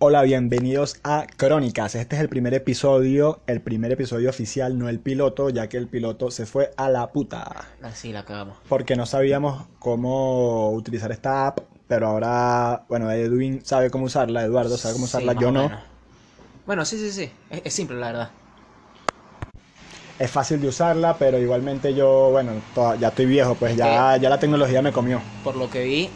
Hola, bienvenidos a Crónicas. Este es el primer episodio, el primer episodio oficial, no el piloto, ya que el piloto se fue a la puta. Así la cagamos. Porque no sabíamos cómo utilizar esta app, pero ahora, bueno, Edwin sabe cómo usarla, Eduardo sabe cómo usarla, Sí, yo no. menos. Bueno, sí, sí, sí. Es, es simple, la verdad. Es fácil de usarla, pero igualmente yo, bueno, toda- ya estoy viejo, pues ya, ya la tecnología me comió. Por lo que vi,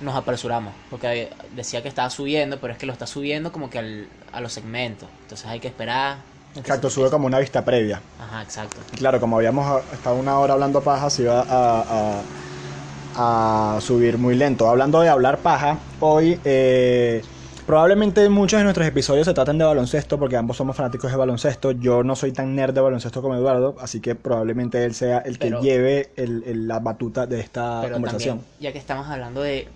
nos apresuramos. Porque decía que estaba subiendo, pero es que lo está subiendo como que al- a los segmentos. Entonces hay que esperar. Exacto, sube como una vista previa. Ajá, exacto. Claro, como habíamos estado una hora hablando paja, se iba a, a- a subir muy lento. Hablando de hablar paja, hoy eh, probablemente muchos de nuestros episodios se traten de baloncesto, porque ambos somos fanáticos de baloncesto. Yo no soy tan nerd de baloncesto como Eduardo, así que probablemente él sea el que Pero- lleve el- el- la batuta de esta Pero conversación. también, ya que estamos hablando de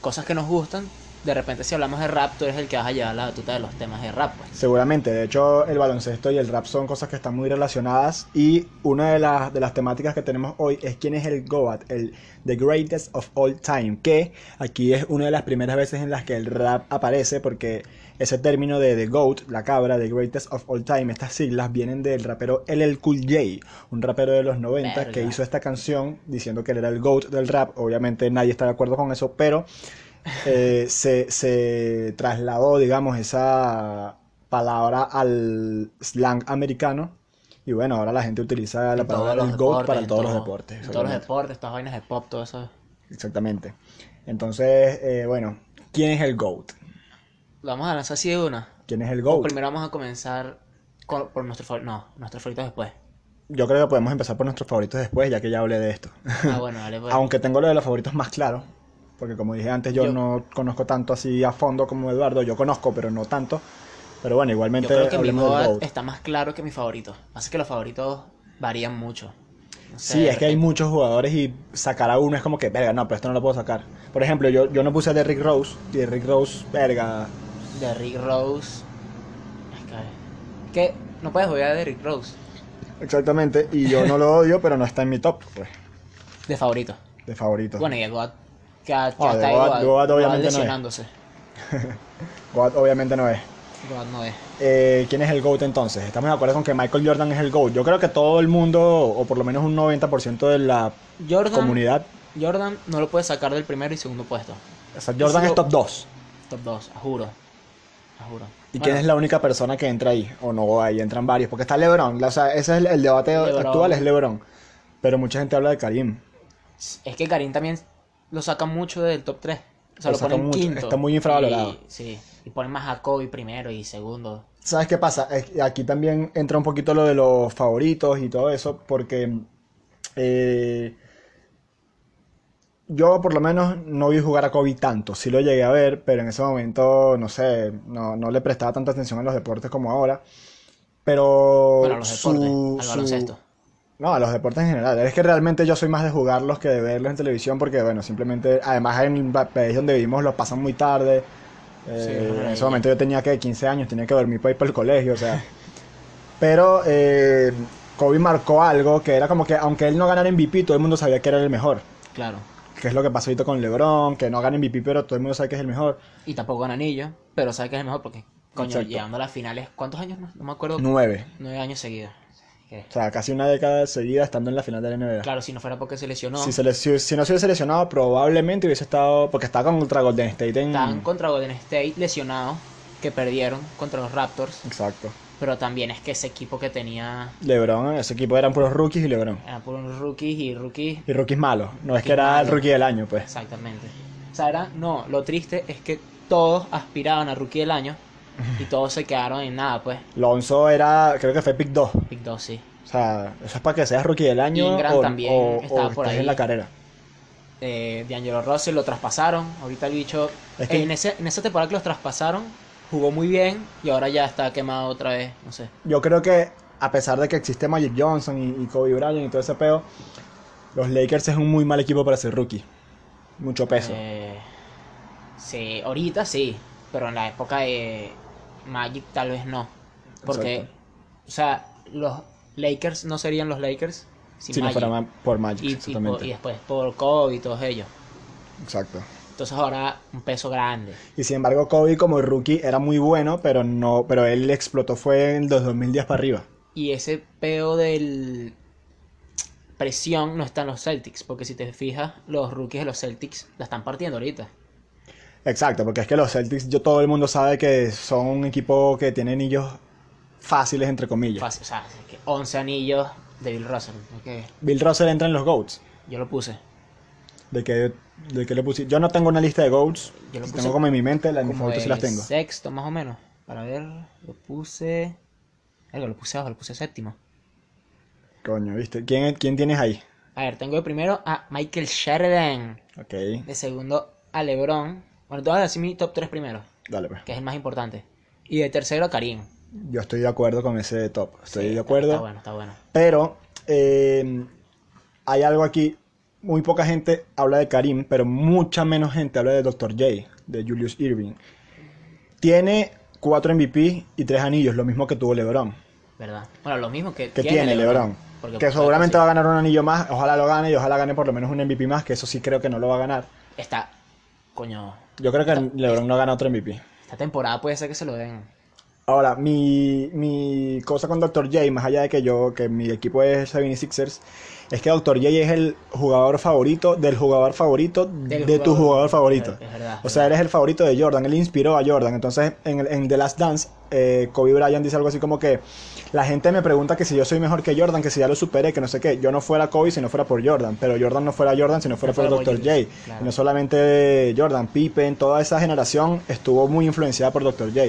cosas que nos gustan, de repente si hablamos de rap, tú eres el que vas a llevar la batuta de los temas de rap, pues. Seguramente, de hecho el baloncesto y el rap son cosas que están muy relacionadas y una de las, de las temáticas que tenemos hoy es quién es el GOAT, el The Greatest of All Time, que aquí es una de las primeras veces en las que el rap aparece porque ese término de The GOAT, la cabra, The Greatest of All Time, estas siglas vienen del rapero LL Cool J, un rapero de los 90 Verga. que hizo esta canción diciendo que él era el GOAT del rap, obviamente nadie está de acuerdo con eso, pero eh, se, se trasladó, digamos, esa palabra al slang americano. Y bueno, ahora la gente utiliza la En palabra del GOAT para todos los deportes. En todos los deportes, todas vainas de pop, todo eso. Exactamente. Entonces, eh, bueno, ¿quién es el GOAT? Lo vamos a lanzar así de una. ¿Quién es el O GOAT? primero vamos a comenzar con- por nuestro favor- No, nuestros favoritos después. Yo creo que podemos empezar por nuestros favoritos después, ya que ya hablé de esto. Ah, bueno, dale, pues. Aunque tengo lo de los favoritos más claro, porque como dije antes, yo, Yo- no conozco tanto así a fondo como Eduardo. Yo conozco, pero no tanto. Pero bueno, igualmente Yo creo que mi GOAT está más claro que mi favorito. Así que los favoritos varían mucho. No sé, Sí, es que hay muchos jugadores y sacar a uno es como que, verga, no, pero esto no lo puedo sacar. Por ejemplo, yo, yo no puse a Derrick Rose, y Derrick Rose, verga. De Rick Rose. Es que, no puedes odiar de Rick Rose. Exactamente, y yo no lo odio, pero no está en mi top, pues, De favorito. de favorito. Bueno, y el GOAT. Que, el Goat- GOAT, Goat Goat obviamente no es. GOAT obviamente no es. Goat no es. Eh, ¿Quién es el GOAT entonces? Estamos de acuerdo con que Michael Jordan es el GOAT. Yo creo que todo el mundo, o por lo menos un 90% de la Jordan, comunidad, Jordan no lo puede sacar del primero y segundo puesto. o sea, Jordan es top 2. Top 2, a juro. Juro. ¿Y Bueno, quién es la única persona que entra ahí? O no, ahí entran varios. Porque está LeBron. O sea, ese es el, el debate LeBron. actual, es LeBron. Pero mucha gente habla de Karim. Es que Karim también lo saca mucho del top 3. O sea, Lo lo, ponen mucho, quinto. está muy infravalorado. Y, sí. Y ponen más a Kobe primero y segundo. ¿Sabes qué pasa? Aquí también entra un poquito lo de los favoritos y todo eso, porque eh, yo por lo menos no vi jugar a Kobe tanto, sí lo llegué a ver, pero en ese momento, no sé, no, no le prestaba tanta atención a los deportes como ahora. Pero Bueno, a los su- deportes, su-. No, a los deportes en general. Es que realmente yo soy más de jugarlos que de verlos en televisión porque, bueno, simplemente, además en el país donde vivimos los pasan muy tarde. Eh, Sí, en ese momento yo tenía que 15 años, tenía que dormir para ir para el colegio, o sea. Pero eh, Kobe marcó algo que era como que, aunque él no ganara MVP, todo el mundo sabía que era el mejor. Claro. Que es lo que pasó ahorita con LeBron, que no gana MVP, pero todo el mundo sabe que es el mejor. Y tampoco gana anillo, pero sabe que es el mejor porque, coño, Exacto. llegando a las finales, ¿cuántos años? No, no me acuerdo. Nueve. Nueve años seguidos. O sea, casi una década seguida estando en la final de la NBA. Claro, si no fuera porque se lesionó. Si, se le- si- si no se hubiese seleccionado, probablemente hubiese estado. Porque estaba contra Golden State en. Estaban contra Golden State lesionados, que perdieron contra los Raptors. Exacto. Pero también es que ese equipo que tenía LeBron, ese equipo eran puros rookies y LeBron. eran puros rookies y rookies. Y rookies malos. No es que era el rookie del año, pues. Exactamente. O sea, era, no, lo triste es que todos aspiraban a rookie del año y todos se quedaron en nada, pues. Lonzo era, creo que fue pick 2. Pick 2, sí. O sea, eso es para que seas rookie del año Ingram o, también o- estaba o por ahí. en la carrera. Eh, D'Angelo Russell lo traspasaron. Ahorita el bicho. Es que- en, ese, en esa temporada que los traspasaron, jugó muy bien y ahora ya está quemado otra vez. No sé. Yo creo que, a pesar de que existe Magic Johnson y, y Kobe Bryant y todo ese peo, los Lakers es un muy mal equipo para ser rookie. Mucho peso. Eh, sí, ahorita sí, pero en la época de Magic tal vez no. Porque, Exacto. o sea, los Lakers no serían los Lakers sin si no Magic. fuera ma- por Magic, y, y, por- y después por Kobe y todos ellos. Exacto. Entonces ahora un peso grande. Y sin embargo, Kobe como rookie era muy bueno, pero no, pero él explotó fue en los 2010 para arriba. Y ese peo del presión no está en los Celtics, porque si te fijas, los rookies de los Celtics la están partiendo ahorita. Exacto, porque es que los Celtics, yo todo el mundo sabe que son un equipo que tiene anillos fáciles, entre comillas. Fácil, o sea, es que 11 anillos de Bill Russell. ok. Bill Russell entra en los GOATs. Yo lo puse. ¿De qué, de qué le puse? Yo no tengo una lista de GOATs. Yo lo puse Tengo como en mi mente, las mis favoritos sí las tengo. sexto más o menos. Para ver, lo puse... Algo, lo puse abajo, lo puse séptimo. Coño, ¿viste? ¿Quién, ¿Quién tienes ahí? A ver, tengo de primero a Michael Sheridan. Ok, De segundo a LeBron. Bueno, te voy a decir mi top 3 primero, dale pues. que es el más importante. Y de tercero a Karim. Yo estoy de acuerdo con ese top. Estoy Sí, de está- acuerdo. Está bueno, está bueno. Pero eh, hay algo aquí. Muy poca gente habla de Karim, pero mucha menos gente habla de Dr. J, de Julius Irving. Tiene cuatro MVP y tres anillos, lo mismo que tuvo LeBron. ¿Verdad? Bueno, lo mismo que, Que tiene LeBron. Que pues, seguramente va a ganar un anillo más. Ojalá lo gane y ojalá gane por lo menos un MVP más, que eso sí creo que no lo va a ganar. Está... Coño, Yo creo que LeBron no gana otro MVP. esta temporada puede ser que se lo den. Ahora, mi, mi cosa con Dr. J, más allá de que yo, que mi equipo es 76ers, es que Dr. J es el jugador favorito del jugador favorito Del de tu jugador. favorito. Es verdad, O sea, eres el favorito de Jordan, él inspiró a Jordan. Entonces, en, el- en The Last Dance, eh, Kobe Bryant dice algo así como que la gente me pregunta que si yo soy mejor que Jordan, que si ya lo superé, que no sé qué. Yo no fuera Kobe si no fuera por Jordan, pero Jordan no fuera Jordan si no fuera No por Dr. J. Claro. Y no solamente Jordan, Pippen, toda esa generación estuvo muy influenciada por Dr. J.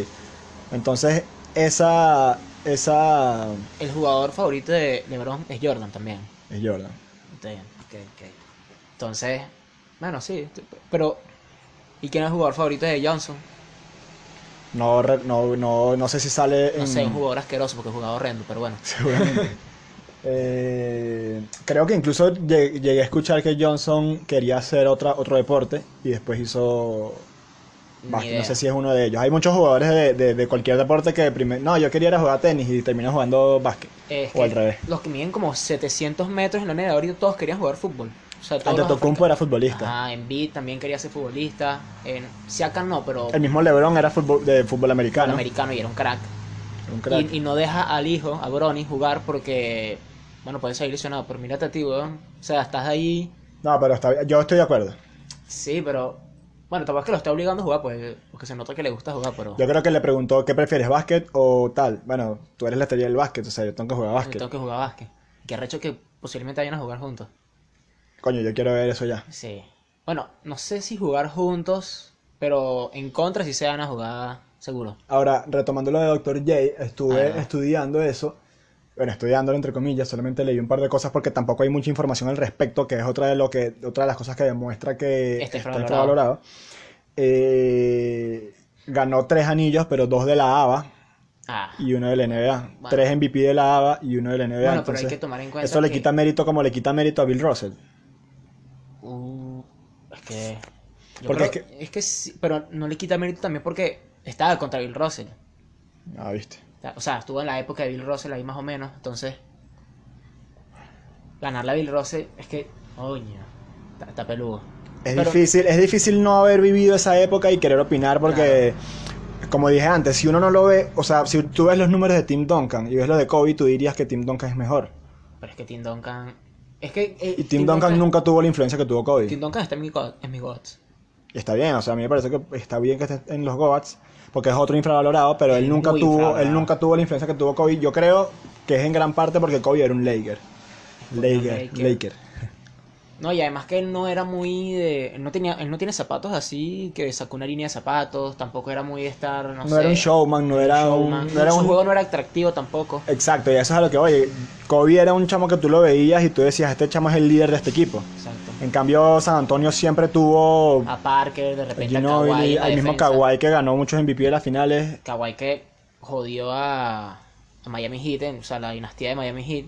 Entonces, esa, esa El jugador favorito de LeBron es Jordan también. Es Jordan. Está bien, ok, ok. Entonces, bueno, sí. Pero, ¿y quién es el jugador favorito de Johnson? No, no, no, no sé si sale No en... sé, un jugador asqueroso porque jugaba horrendo, pero bueno. Seguramente. Eh, creo que incluso lle- llegué a escuchar que Johnson quería hacer otra, otro deporte y después hizo... Básquet. No sé si es uno de ellos. Hay muchos jugadores de, de- de cualquier deporte que primero... No, yo quería ir a jugar tenis y terminé jugando básquet. Es o al revés. Los que miden como 700 metros en la neta ahorita todos querían jugar fútbol. O sea, Antetokounmpo era futbolista. Ajá, Embiid también quería ser futbolista. En Siakam no, pero El mismo LeBron era fútbol, de fútbol americano. americano y era un crack. Un crack. Y, y no deja al hijo, a Brony, jugar porque, bueno, puede salir lesionado. Pero mírate a ti, weón. O sea, estás ahí. No, pero está yo estoy de acuerdo. Sí, pero. Bueno, tampoco lo está obligando a jugar, pues, porque se nota que le gusta jugar, pero. Yo creo que le preguntó qué prefieres, básquet o tal. Bueno, tú eres la estrella del básquet, o sea, yo tengo que jugar yo básquet. tengo que jugar básquet. Que arrecho que posiblemente vayan a jugar juntos. Coño, yo quiero ver eso ya. Sí. Bueno, no sé si jugar juntos, pero en contra sí se van a jugar seguro. Ahora, retomando lo de Dr. J, estuve estudiando eso. Bueno, estudiándolo entre comillas, solamente leí un par de cosas porque tampoco hay mucha información al respecto, que es otra de lo que otra de las cosas que demuestra que Está infravalorado. Eh, ganó tres anillos, pero dos de la ABA Ah. y uno de la NBA. Bueno. Tres MVP de la ABA y uno de la NBA. Bueno, pero hay que tomar en cuenta Eso le que- quita mérito como le quita mérito a Bill Russell. Uh, es que. yo Porque creo- es es que sí, pero no le quita mérito también porque estaba contra Bill Russell. Ah, viste. O sea, estuvo en la época de Bill Russell ahí más o menos. Entonces, ganarle a Bill Russell es que, coño, está, está peludo. Es Pero- difícil, es difícil no haber vivido esa época y querer opinar porque, como dije antes, si uno no lo ve, o sea, si tú ves los números de Tim Duncan y ves lo de Kobe, tú dirías que Tim Duncan es mejor. Pero es que Tim Duncan. Es que. eh, Y Tim, Duncan, nunca tuvo la influencia que tuvo Kobe. Tim Duncan está en mi, en mi gods. Y está bien, o sea, a mí me parece que está bien que esté en los Goats, porque es otro infravalorado, pero él nunca muy tuvo, él nunca tuvo la influencia que tuvo Kobe. Yo creo que es en gran parte porque Kobe era un Laker. Un Laker, Laker. Laker. No, y además que él no era muy de. Él no, tenía, él no tiene zapatos así, que sacó una línea de zapatos. Tampoco era muy de estar. No, No sé, era un showman, no era un, showman. no era Su un juego no era atractivo tampoco. Exacto, y eso es a lo que oye. Kobe era un chamo que tú lo veías y tú decías, este chamo es el líder de este equipo. Exacto. En cambio, San Antonio siempre tuvo A Parker, de repente a Kawhi. Al mismo. Kawhi que ganó muchos MVP de las finales. Kawhi que jodió a, a Miami Heat, en- o sea, la dinastía de Miami Heat.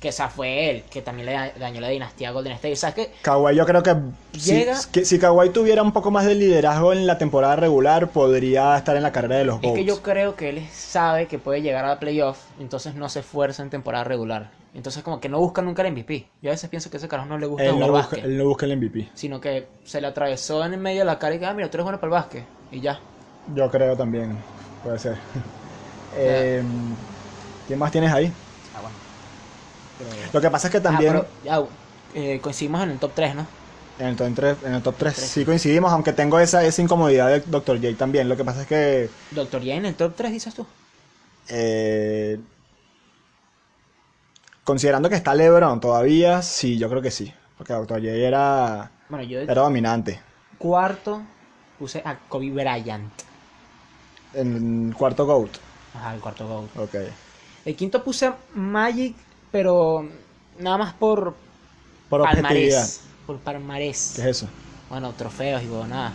Que esa fue él, que también le da- dañó la dinastía Golden State. ¿Sabes qué? Kawhi yo creo que si, Llega- que si Kawhi tuviera un poco más de liderazgo en la temporada regular, podría estar en la carrera de los Es que yo creo que él sabe que puede llegar a la playoff, entonces no se esfuerza en temporada regular. Entonces como que no busca nunca el MVP. Yo a veces pienso que a ese carajo no le gusta él, no jugar busca, básquet, él no busca el MVP. sino que se le atravesó en el medio de la cara y que, ah, mira, tú eres bueno para el básquet. Y ya. Yo creo también, puede ser. Eh, ¿Quién más tienes ahí? Lo que pasa es que también Ah, pero ya, eh, coincidimos en el top 3, ¿no? en, el top 3, en el top 3 Tres. sí coincidimos, aunque tengo esa, esa incomodidad de Dr. J también. Lo que pasa es que Doctor J en el top 3, dices tú. eh, considerando que está LeBron todavía, sí, yo creo que sí. Porque Dr. J era, Bueno, yo era dominante. cuarto puse a Kobe Bryant. En el cuarto GOAT. Ajá, el cuarto GOAT. Ok. El quinto puse a Magic, pero nada más por Por palmarés. Por palmarés. ¿Qué es eso? Bueno, trofeos y nada.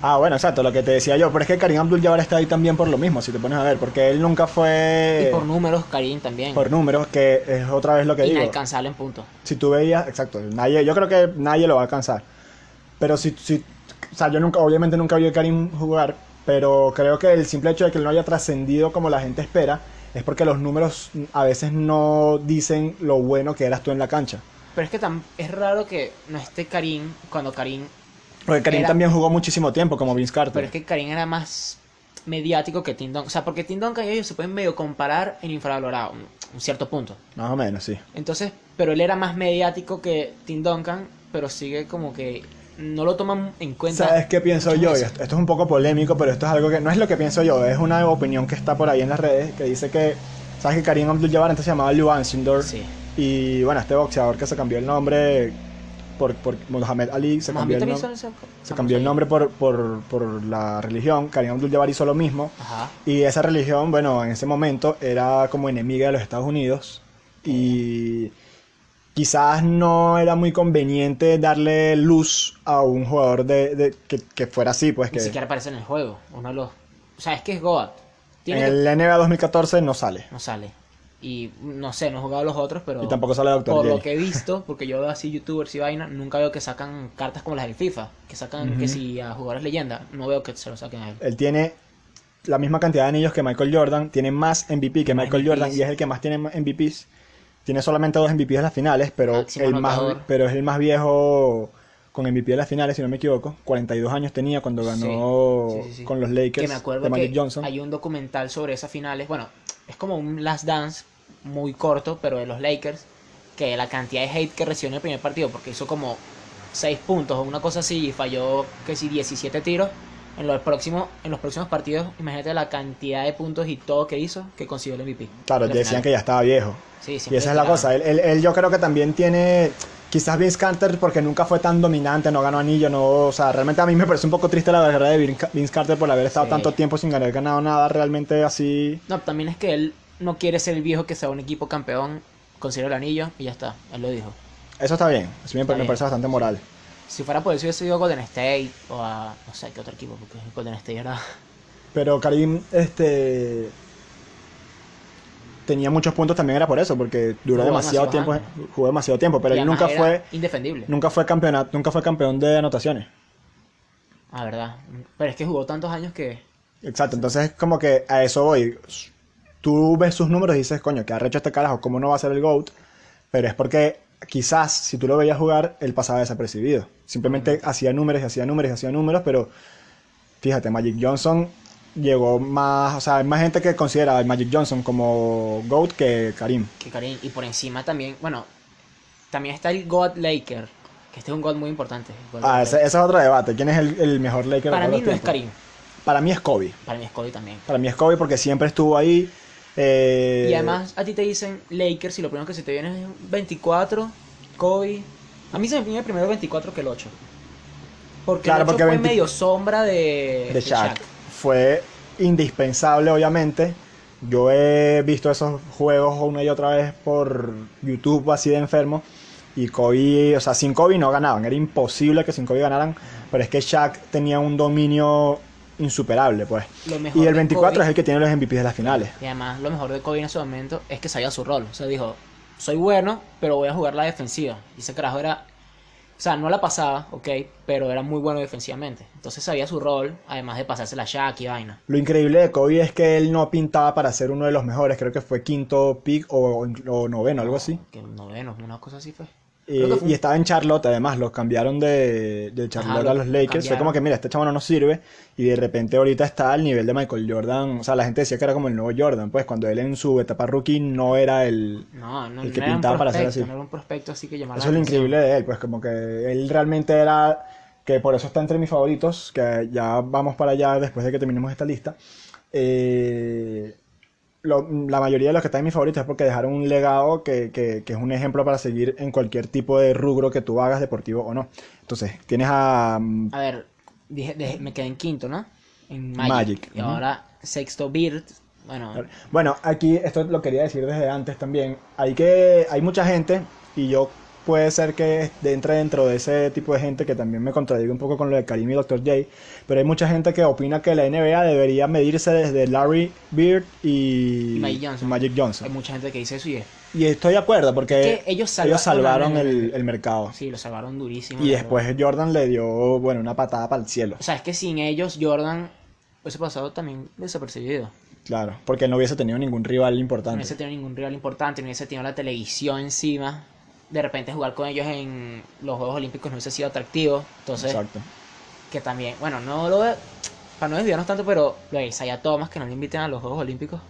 Ah, bueno, exacto, lo que te decía yo. Pero es que Karim Abdul-Jabbar está ahí también por lo mismo, si te pones a ver. Porque él nunca fue... y por números, Karim también. Por números, que es otra vez lo que digo. Inalcanzable en puntos. Si tú veías, exacto, nadie, yo creo que nadie lo va a alcanzar. Pero si, si o sea, yo nunca, obviamente nunca vi a Karim jugar, pero creo que el simple hecho de que él no haya trascendido como la gente espera es porque los números a veces no dicen lo bueno que eras tú en la cancha. Pero es que es raro que no esté Karim cuando Karim. Porque Karim Era- también jugó muchísimo tiempo como Vince Carter. Pero es que Karim era más mediático que Tim Duncan. O sea, porque Tim Duncan y ellos se pueden medio comparar en infravalorado, un, un cierto punto. Más o menos, sí. Entonces, pero él era más mediático que Tim Duncan, pero sigue como que no lo toman en cuenta. ¿Sabes qué pienso yo? Esto, es un poco polémico, pero esto es algo que no es lo que pienso yo, es una opinión que está por ahí en las redes que dice que, ¿sabes que Karim Abdul-Jabbar antes se llamaba Lou Ansindor? Sí. Y bueno, este boxeador que se cambió el nombre por, por Muhammad Ali, se cambió, Mohamed el, nom- se cambió el nombre por, por, por la religión. Karim Abdul-Jabbar hizo lo mismo. Ajá. Y esa religión, bueno, en ese momento era como enemiga de los Estados Unidos. Y quizás no era muy conveniente darle luz a un jugador de, de- que, que fuera así, pues Ni que siquiera aparece en el juego. Uno de los. O sea, es que es Goat. en que- el NBA 2014 no sale. No sale. Y no sé, no he jugado los otros, pero. Y tampoco sale Dr. Por J. lo que he visto, porque yo veo así youtubers y vaina, nunca veo que sacan cartas como las del FIFA. Que sacan que si a jugadores leyenda, no veo que se lo saquen a él. Él tiene la misma cantidad de anillos que Michael Jordan, tiene más MVP que Michael MVPs. Jordan y es el que más tiene MVPs. Tiene solamente dos MVPs en las finales, pero, Máximo el más, pero es el más viejo con MVP de las finales, si no me equivoco. 42 años tenía cuando ganó Sí, sí, sí, sí. con los Lakers Que me acuerdo de Magic que Johnson. hay un documental sobre esas finales. Bueno, es como un Last Dance muy corto, pero de los Lakers. Que la cantidad de hate que recibió en el primer partido, porque hizo como 6 puntos o una cosa así y falló que si 17 tiros. En los próximos, en los próximos partidos, imagínate la cantidad de puntos y todo que hizo que consiguió el MVP. Claro, la decían final. que ya estaba viejo. Sí, Y esa es la cosa. Él, él- él yo creo que también tiene. Quizás Vince Carter, porque nunca fue tan dominante, no ganó anillo, no. O sea, realmente a mí me parece un poco triste la verdad de Vince Carter por haber estado Sí. tanto tiempo sin haber ganado nada realmente así. No, también es que él no quiere ser el viejo que sea un equipo campeón, consigue el anillo y ya está. Él lo dijo. Eso está bien. Eso me, Está me bien. parece bastante moral. Si fuera por eso hubiese ido a Golden State o a no sé qué otro equipo, porque Golden State era... Pero Karim, este. Tenía muchos puntos también, era por eso, porque duró Jugó demasiado tiempo, jugó demasiado tiempo, pero y él nunca fue, Indefendible. nunca fue campeonato, nunca fue campeón de anotaciones. Ah, verdad. Pero es que jugó tantos años que... Exacto, entonces es como que a eso voy. Tú ves sus números y dices, coño, que arrecho este carajo, ¿cómo no va a ser el GOAT? Pero es porque quizás si tú lo veías jugar, él pasaba desapercibido. Simplemente hacía números y hacía números y hacía números, pero fíjate, Magic Johnson llegó más, o sea, hay más gente que considera a Magic Johnson como GOAT que Karim. que Karim, y por encima también, bueno, también está el God Laker, que este es un God muy importante. Ah, ese, ese es otro debate. ¿Quién es el, el mejor Laker? de Para mí no es? Karim, Para mí es Kobe. para mí es Kobe también. Para mí es Kobe porque siempre estuvo ahí. eh, Y además a ti te dicen Lakers y lo primero que se te viene es 24, Kobe. A mí se me viene primero 24 que el 8. Porque Claro, el 8 porque fue 20 medio sombra de, de Shaq. Fue indispensable, obviamente. Yo he visto esos juegos una y otra vez por YouTube así de enfermo. Y Kobe, o sea, sin Kobe no ganaban. Era imposible que sin Kobe ganaran. Pero es que Shaq tenía un dominio insuperable, pues. Y el de 24 Kobe- es el que tiene los MVP de las finales. Y además lo mejor de Kobe en ese momento es que sabía su rol. O sea, dijo, soy bueno, pero voy a jugar la defensiva. Y ese carajo era, o sea, no la pasaba, ok, pero era muy bueno defensivamente. Entonces sabía su rol, además de pasarse la Shaq y vaina. Lo increíble de Kobe es que él no pintaba para ser uno de los mejores. Creo que fue quinto pick o, o noveno, algo así. Que noveno, una cosa así fue. Eh, fue- y estaba en Charlotte, además, los cambiaron de, de Charlotte Ajá, a los lo Lakers. Fue como que, mira, este chavo no nos sirve. Y de repente ahorita está al nivel de Michael Jordan. O sea, la gente decía que era como el nuevo Jordan. Pues cuando él en su etapa rookie no era el... No, no, El que no pintaba para ser así. no era un prospecto así que Eso es lo increíble de él. Pues como que él realmente era... Que por eso está entre mis favoritos. Que ya vamos para allá después de que terminemos esta lista. Eh, lo- la mayoría de los que están en mis favoritos es porque dejaron un legado que, que- que es un ejemplo para seguir en cualquier tipo de rubro que tú hagas, deportivo o no. Entonces, tienes a... mm, A ver, dije, dejé- me quedé en quinto, ¿no? En Magic. Magic, Y ujú. ahora sexto Beard. Bueno, Bueno, aquí esto lo quería decir desde antes también. Hay que hay mucha gente y yo puede ser que entre dentro de ese tipo de gente que también me contradigo un poco con lo de Karim y Dr. J, pero hay mucha gente que opina que la NBA debería medirse desde Larry Bird y, Y Magic Johnson. Magic hay mucha gente que dice eso y es. Y estoy de acuerdo porque ellos salvaron el, el mercado. Sí, lo salvaron durísimo. Y después Jordan le dio, bueno, una patada para el cielo. O sea, es que sin ellos, Jordan hubiese pasado también desapercibido. Claro, porque él no hubiese tenido ningún rival No importante. hubiese tenido ningún rival importante, no hubiese tenido la televisión encima. De repente jugar con ellos en los Juegos Olímpicos no hubiese sido atractivo. Entonces, Exacto. que también, bueno, no lo para no desviarnos tanto, pero lo de Isaiah Thomas que no le inviten a los Juegos Olímpicos.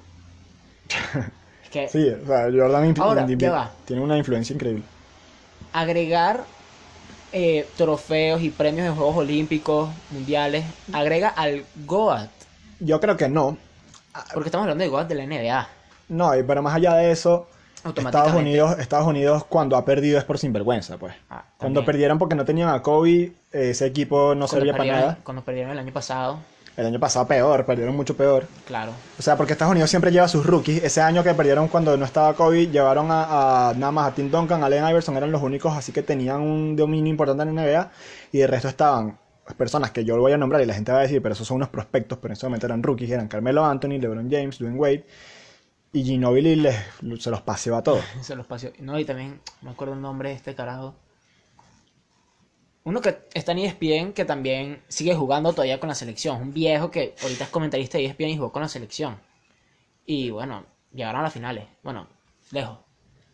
es que Sí, o sea, Jordan Ahora, va. tiene una influencia increíble. agregar eh, trofeos y premios de Juegos Olímpicos, mundiales, agrega al GOAT. Yo creo que no. Porque estamos hablando de GOAT de la NBA. No, y pero más allá de eso, Estados. Unidos, Estados Unidos cuando ha perdido es por sinvergüenza, pues. Ah, Cuando perdieron porque no tenían a Kobe, ese equipo no Cuando servía para nada. Cuando perdieron el año pasado, El año pasado peor, perdieron mucho peor. claro. O sea, porque Estados Unidos siempre lleva a sus rookies. Ese año que perdieron cuando no estaba Kobe, llevaron a, a- nada más a Tim Duncan, a Allen Iverson, eran los únicos, así que tenían un dominio importante en la NBA. Y de resto estaban personas que yo lo voy a nombrar y la gente va a decir, pero esos son unos prospectos, pero en ese momento eran rookies, eran Carmelo Anthony, LeBron James, Dwayne Wade. Y Ginobili les, se los paseó a todos. Es el espacio. No, y también, no me acuerdo el nombre de este carajo. Uno que está en ESPN que también sigue jugando todavía con la selección. Un viejo que ahorita es comentarista de ESPN y jugó con la selección. Y bueno, llegaron a las finales. Bueno, lejos.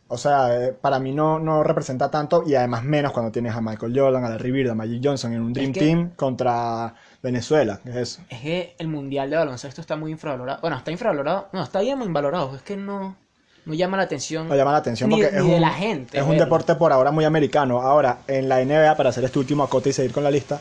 O sea, eh, para mí no, no representa tanto y además menos cuando tienes a Michael Jordan, a Larry Bird, a Magic Johnson en un Dream que- Team contra Venezuela. ¿Qué es eso? Es que el mundial de baloncesto está muy infravalorado. Bueno, está infravalorado. No, está bien muy valorado. Es que no, no llama la atención. No llama la atención Ni- porque es, ni de un, la gente es un deporte por ahora muy americano. Ahora, en la NBA, para hacer este último acote y seguir con la lista,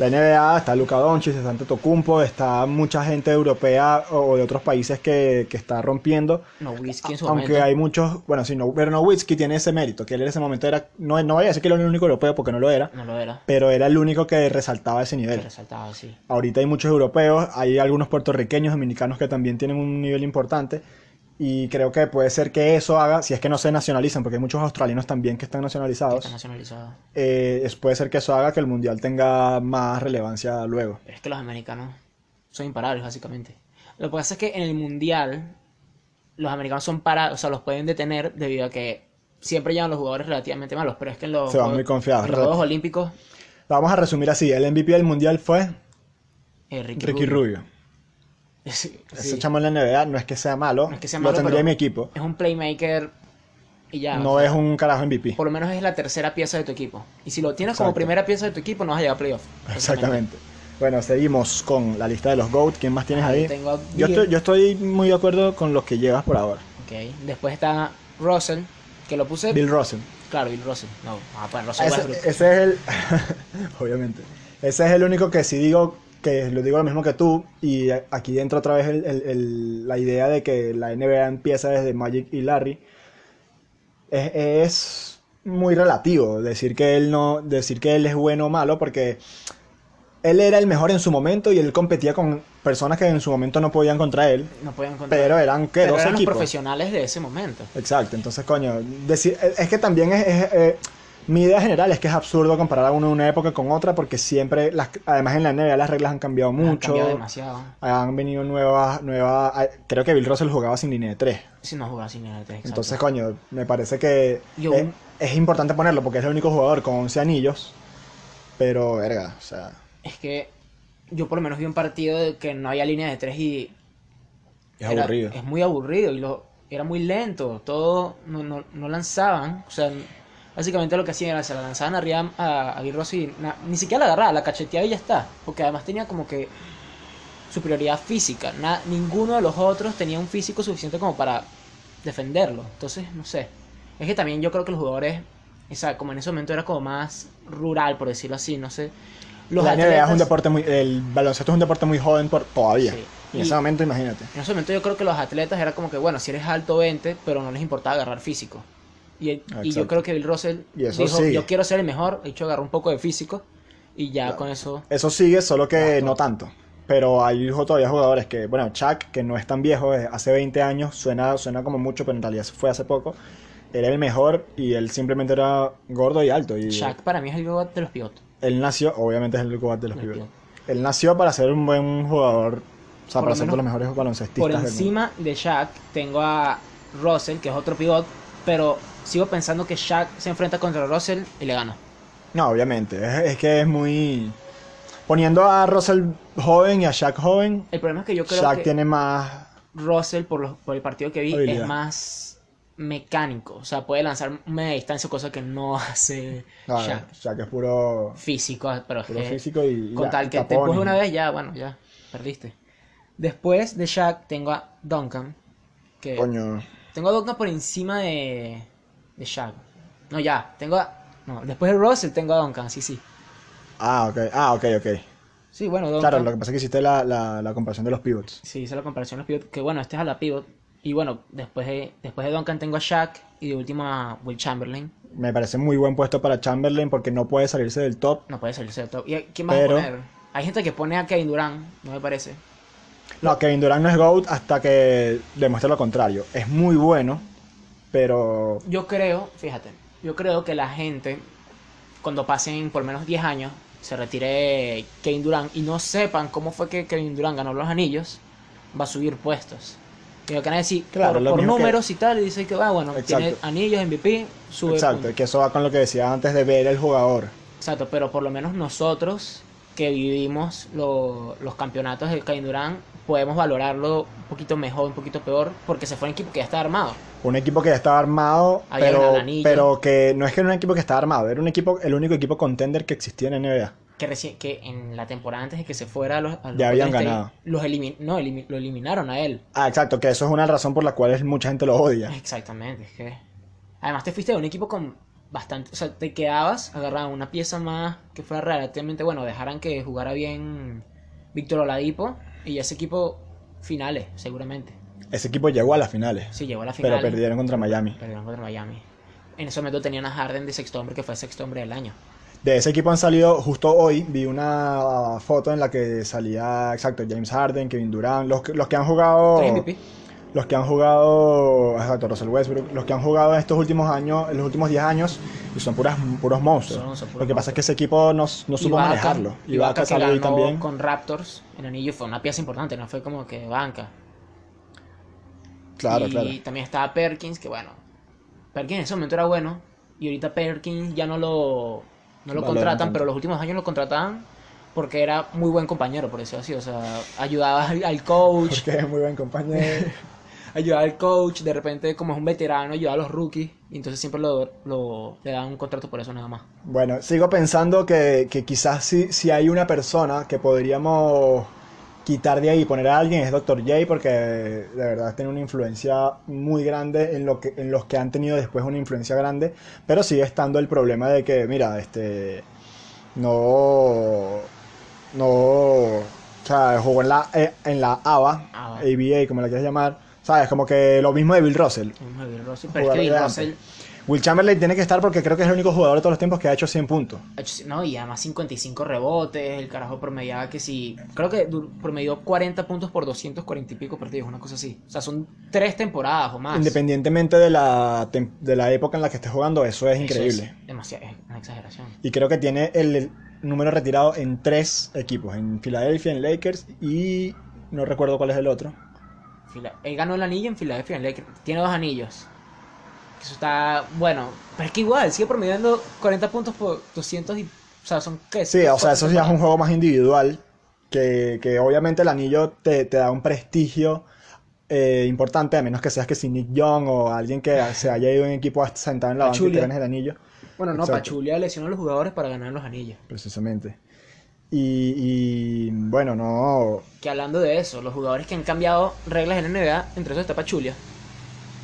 la NBA está Luka Doncic, está Antetokounmpo, está mucha gente europea o de otros países que, que está rompiendo. No, whisky en su Aunque momento. hay muchos, bueno, sí, no, pero Nowitzki tiene ese mérito, que él en ese momento era, no, no voy a decir que era el único europeo porque no lo era, No lo era. pero era el único que resaltaba ese Que nivel. resaltaba así. Ahorita hay muchos europeos, hay algunos puertorriqueños, dominicanos que también tienen un nivel importante. Y creo que puede ser que eso haga, si es que no se nacionalizan, porque hay muchos australianos también que están Que nacionalizados, está nacionalizado. eh, es- puede ser que eso haga que el mundial tenga más relevancia luego. Pero es que los americanos son imparables, básicamente. Lo que pasa es que en el mundial, los americanos son parados, o sea, los pueden detener debido a que siempre llevan los jugadores relativamente malos. Pero es que en los, Se van muy confiados, en los Juegos Olímpicos, Vamos a resumir así: el MVP del mundial fue eh, Ricky, Ricky Rubio. Rubio. Sí, Ese chamo en la NBA no es que sea malo, No es que sea lo malo, tendría pero en mi equipo. Es un playmaker y ya. No o sea, es un carajo MVP. Por lo menos es la tercera pieza de tu equipo. Y si lo tienes como primera pieza de tu equipo, no vas a llegar a playoff. Exactamente. Bueno, seguimos con la lista de los GOAT. ¿Quién más tienes Ahí ahí? tengo a Yo estoy, yo estoy muy de acuerdo con los que llevas por ahora. Ok. Después está Russell, que lo puse. Bill Russell. Claro, Bill Russell. No, ah, pues Russell Ese, ese es el. Obviamente. Ese es el único que sí digo que lo digo lo mismo que tú. Y aquí entra otra vez el- el- el- la idea de que la NBA empieza desde Magic y Larry. Es, es muy relativo decir que él no. decir que él es bueno o malo, porque él era el mejor en su momento y él competía con personas que en su momento no podían contra él. No podían encontrar. Pero eran. Pero dos eran los equipos. profesionales de ese momento. Exacto, entonces coño, decir, es que también es, es, eh, Mi idea general es que es absurdo comparar a uno de una época con otra porque siempre, las, además en la NBA las reglas han cambiado Han mucho. cambiado demasiado. Han venido nuevas, nuevas... ah, Creo que Bill Russell jugaba sin línea de tres. Si no jugaba sin el exacto. Entonces, coño, me parece que Yo- es, es importante ponerlo porque es el único jugador con 11 anillos. Pero, verga, o sea... Es que yo por lo menos vi un partido de que no había línea de tres y Es era- aburrido. Es muy aburrido y lo, era muy lento. Todo no, no, no lanzaban. O sea, básicamente lo que hacían era se la lanzaban arriba a, a y na- ni siquiera la agarraba, la cacheteaba y ya está. Porque además tenía como que superioridad física. Na- ninguno de los otros tenía un físico suficiente como para defenderlo. Entonces, no sé. Es que también yo creo que los jugadores, o sea, como en ese momento era como más rural, por decirlo así, no sé. Los la NBA es un deporte muy... El baloncesto es un deporte muy joven por, todavía. Sí. Y en ese momento, imagínate. En ese momento yo creo que los atletas era como que, bueno, si eres alto 20, pero no les importaba agarrar físico. Y, y yo creo que Bill Russell Y eso dijo, sigue. yo quiero ser el mejor, de hecho agarró un poco de físico y ya Claro. con eso... Eso sigue, solo que no tanto. Pero hay todavía jugadores que, bueno, Chuck, que no es tan viejo, hace 20 años, suena, suena como mucho, pero en realidad fue hace poco. Era el mejor y él simplemente era gordo y alto. Y Shaq para mí es el GOAT de los pivotes. él nació, obviamente es el GOAT de los pivotes. Él nació para ser un buen jugador, o sea, Por para ser de menos los mejores baloncestistas Por del mundo. encima de Shaq tengo a Russell, que es otro pivot, pero sigo pensando que Shaq se enfrenta contra Russell y le gana. No, obviamente. Es, es que es muy. Poniendo a Russell joven y a Shaq joven, El problema es que yo creo Shaq que tiene más. Russell, por, los- por el partido que vi, Habilidad. es más mecánico. O sea, puede lanzar media distancia, cosa que no hace No, Shaq. Shaq es puro, Físico, pero es puro que físico y. y con tal que te empuje una vez, ya, bueno, ya, perdiste. Después de Shaq tengo a Duncan, que Coño. tengo a Duncan por encima de, de Shaq. No, ya, tengo a... No, después de Russell tengo a Duncan, sí, sí. Ah, ok. Ah, ok, ok. Sí, bueno, Duncan. Claro, lo que pasa es que hiciste la, la, la comparación de los pivots. Sí, hice la comparación de los pivot, que bueno, este es a la pivot. Y bueno, después de, después de Duncan tengo a Shaq y de último a Will Chamberlain. Me parece muy buen puesto para Chamberlain porque no puede salirse del top. No puede salirse del top. ¿Y quién más Pero- a poner? Hay gente que pone a Kevin Durant, no me parece. No, Kevin Durant no es GOAT hasta que demuestre lo contrario. Es muy bueno, pero. Yo creo, fíjate, yo creo que la gente, cuando pasen por menos 10 años, se retire Kevin Durant y no sepan cómo fue que Kevin Durant ganó los anillos, va a subir puestos. Y lo que van a decir, Claro, por, que- números y tal, y dice que va, bueno, tiene anillos, MVP, sube. Exacto, que eso va con lo que decía antes de ver el jugador. Exacto, pero por lo menos nosotros que vivimos lo- los campeonatos de Kevin Durant, podemos valorarlo un poquito mejor, un poquito peor, porque se fue un equipo que ya está armado. Un equipo que ya estaba armado, Había pero, pero que no es que era un equipo que estaba armado, era un equipo, el único equipo contender que existía en NBA. que, reci- que en la temporada antes de que se fuera a los, a los Ya habían ganado. Los elimin- no, lo eliminaron a él. Ah, exacto, que eso es una razón por la cual mucha gente lo odia. Exactamente, es que... Además te fuiste de un equipo con bastante... O sea, te quedabas, agarraban una pieza más que fuera relativamente... Bueno, dejaran que jugara bien Víctor Oladipo y ese equipo finales, seguramente. Ese equipo llegó a las finales, Sí, llegó a la pero final. perdieron contra Miami. Perdieron contra Miami. En ese momento tenían a Harden de sexto hombre, que fue sexto hombre del año. De ese equipo han salido, justo hoy vi una foto en la que salía, exacto, James Harden, Kevin Durant, los, que- los que han jugado... MVP. Los que han jugado, exacto, Russell Westbrook, los que han jugado en estos últimos años, en los últimos 10 años, y son puras, puros monstruos. Son- son puros Lo que pasa es que ese equipo no, no supo Ibaka, manejarlo. Ibaka Ibaka salió ahí también. con Raptors el anillo fue una pieza importante, no fue como que banca. Claro, y claro. también estaba Perkins, que bueno, Perkins en ese momento era bueno, y ahorita Perkins ya no lo, no lo contratan, pero los últimos años lo contrataban porque era muy buen compañero, por eso así, o sea, ayudaba al, al coach, Porque es muy buen compañero. ayudaba al coach, de repente como es un veterano, ayudaba a los rookies, y entonces siempre lo, lo- le daban un contrato por eso nada más. Bueno, sigo pensando que, que quizás si, si hay una persona que podríamos quitar de ahí y poner a alguien es Dr. J porque de verdad tiene una influencia muy grande en, lo que, en los que han tenido después una influencia grande, pero sigue estando el problema de que, mira, este, no, no, o sea, jugó en la, eh, en la ABA, ABA. ABA, como la quieras llamar, sabes, como que lo mismo de Bill Russell. Vamos a ver Russell, Pero es que Bill de Russell. Will Chamberlain tiene que estar porque creo que es el único jugador de todos los tiempos que ha hecho 100 puntos. No, y además 55 rebotes, el carajo promediaba que si... Creo que promedió 40 puntos por 240 y pico partidos, una cosa así. O sea, son tres temporadas o más. Independientemente de la, de la época en la que esté jugando, eso es Eso increíble. Es demasiado, es una exageración. Y creo que tiene el, el número retirado en tres equipos, en Filadelfia, en Lakers y no recuerdo cuál es el otro. Él ganó el anillo en Filadelfia, en Lakers. Tiene dos anillos. Eso está bueno. Pero es que igual, sigue promediando 40 puntos por 200 y... O sea, son... ¿qué? Sí, o sea, eso ya es un juego más individual, que, que obviamente el anillo te, te da un prestigio eh, importante, a menos que seas que si Nick Young o alguien que se haya ido en equipo sentado en la banca y te Pachulia. ganes el anillo, Bueno, no, Exacto. Pachulia lesionó a los jugadores para ganar los anillos. precisamente. Y, y, bueno, no, Que hablando de eso, los jugadores que han cambiado reglas en la NBA, entre esos está Pachulia.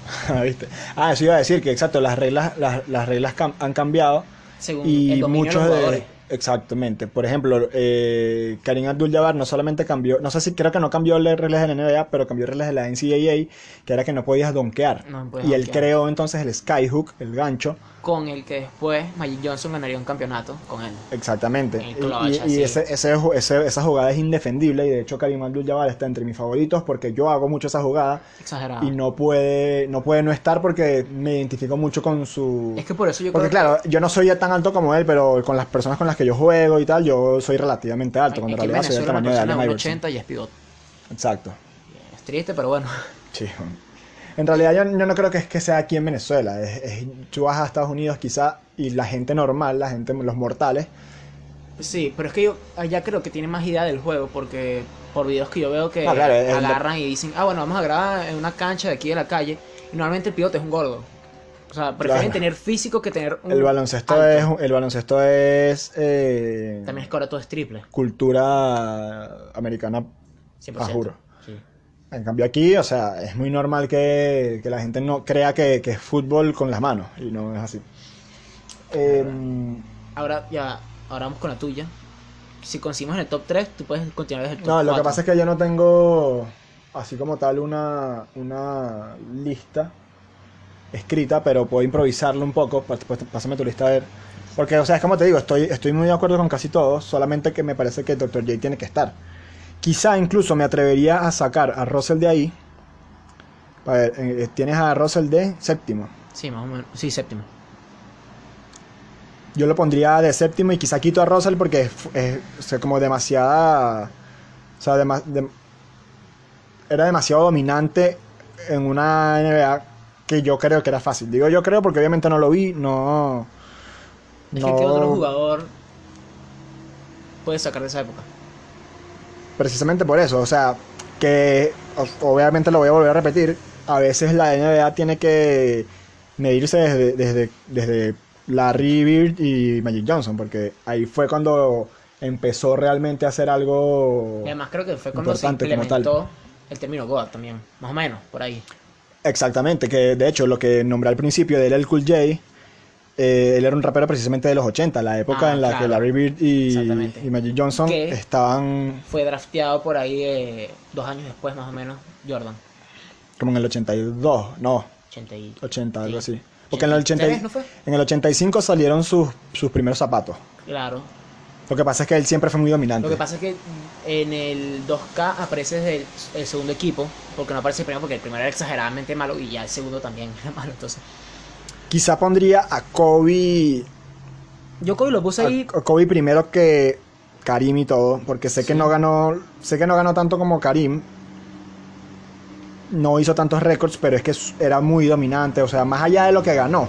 ¿viste? Ah, eso iba a decir que exacto, las reglas, las, las reglas cam- han cambiado Según el y dominio muchos de... Exactamente. Por ejemplo, eh, Karim Abdul-Jabbar no solamente cambió, no sé si creo que no cambió las reglas de la NBA, pero cambió reglas de la NCAA, que era que no podías donkear. No podías y él donkear. creó entonces el skyhook, el gancho, Con el que después Magic Johnson ganaría un campeonato con él. exactamente. Y, ese, ese ese- esa jugada es indefendible y de hecho Karim Abdul-Jabbar está entre mis favoritos porque yo hago mucho esa jugada Exagerado. y no puede, no puede no estar porque me identifico mucho con su... Es que por eso yo Porque creo claro, yo no soy tan alto como él, pero con las personas con las que yo juego y tal, yo soy relativamente alto, cuando en realidad soy del tamaño de Allen de Iverson. 1,80 y es pivot. Exacto. Es triste, pero bueno. Sí. En realidad yo, yo no creo que es que sea aquí en Venezuela. Es, es- tú vas a Estados Unidos quizá y la gente normal, la gente, los mortales, Sí, pero es que yo allá creo que tiene más idea del juego porque por videos que yo veo que Ah, claro, el- agarran y dicen, ah, bueno, vamos a grabar en una cancha de aquí de la calle. Y normalmente el pivote es un gordo. O sea, prefieren Claro. tener físico que tener un el baloncesto alto. es el baloncesto es eh, También es que ahora todo es triple. cultura americana 100%. Ah, juro. Sí. En cambio aquí, o sea, es muy normal que, que la gente no crea que, que es fútbol con las manos y no es así. Em, Ahora ya, ahora vamos con la tuya. Si conseguimos en el top 3, tú puedes continuar desde el top No, lo que 4. pasa es que yo no tengo así como tal una, una lista escrita, pero puedo improvisarlo un poco. Pásame tu lista a ver. Porque, o sea, es como te digo, estoy, estoy muy de acuerdo con casi todos, solamente que me parece que Dr. J tiene que estar. Quizá incluso me atrevería a sacar a Russell de ahí. A ver, eh, tienes a Russell de séptimo. Sí, más o menos. Sí, séptimo. Yo lo pondría de séptimo y quizá quito a Russell porque es, es- o sea, como demasiada. O sea, era demasiado dominante en una NBA que yo creo que era fácil. Digo yo creo porque obviamente no lo vi, no. Es no- que ¿qué otro jugador puedes sacar de esa época? Precisamente por eso, o sea, que obviamente lo voy a volver a repetir. A veces la NBA tiene que medirse desde, desde, desde Larry Bird y Magic Johnson, porque ahí fue cuando empezó realmente a hacer algo Y además creo que fue cuando se implementó el término Goat también. Más o menos, por ahí. Exactamente, que de hecho lo que nombré al principio de él, el Cool J, eh, él era un rapero precisamente de los 80, la época Ah, en la claro. que Larry Bird y, Magic Johnson Que- estaban Fue drafteado por ahí eh, dos años después, más o menos, Jordan. como en el 82, no, 80 y... 80, algo Sí. así. Porque en el, 80 y- 83, ¿no fue? en el 85 salieron sus, sus primeros zapatos. Claro. Lo que pasa es que él siempre fue muy dominante. Lo que pasa es que en el 2K aparece desde el, el segundo equipo, porque no aparece el primero, porque el primero era exageradamente malo y ya el segundo también era malo. Entonces, Quizá pondría a Kobe, yo Kobe lo puse ahí. a Kobe primero que Karim y todo, porque sé que no ganó, sé que no ganó tanto como Karim. No hizo tantos récords, pero es que era muy dominante. O sea, más allá de lo que ganó,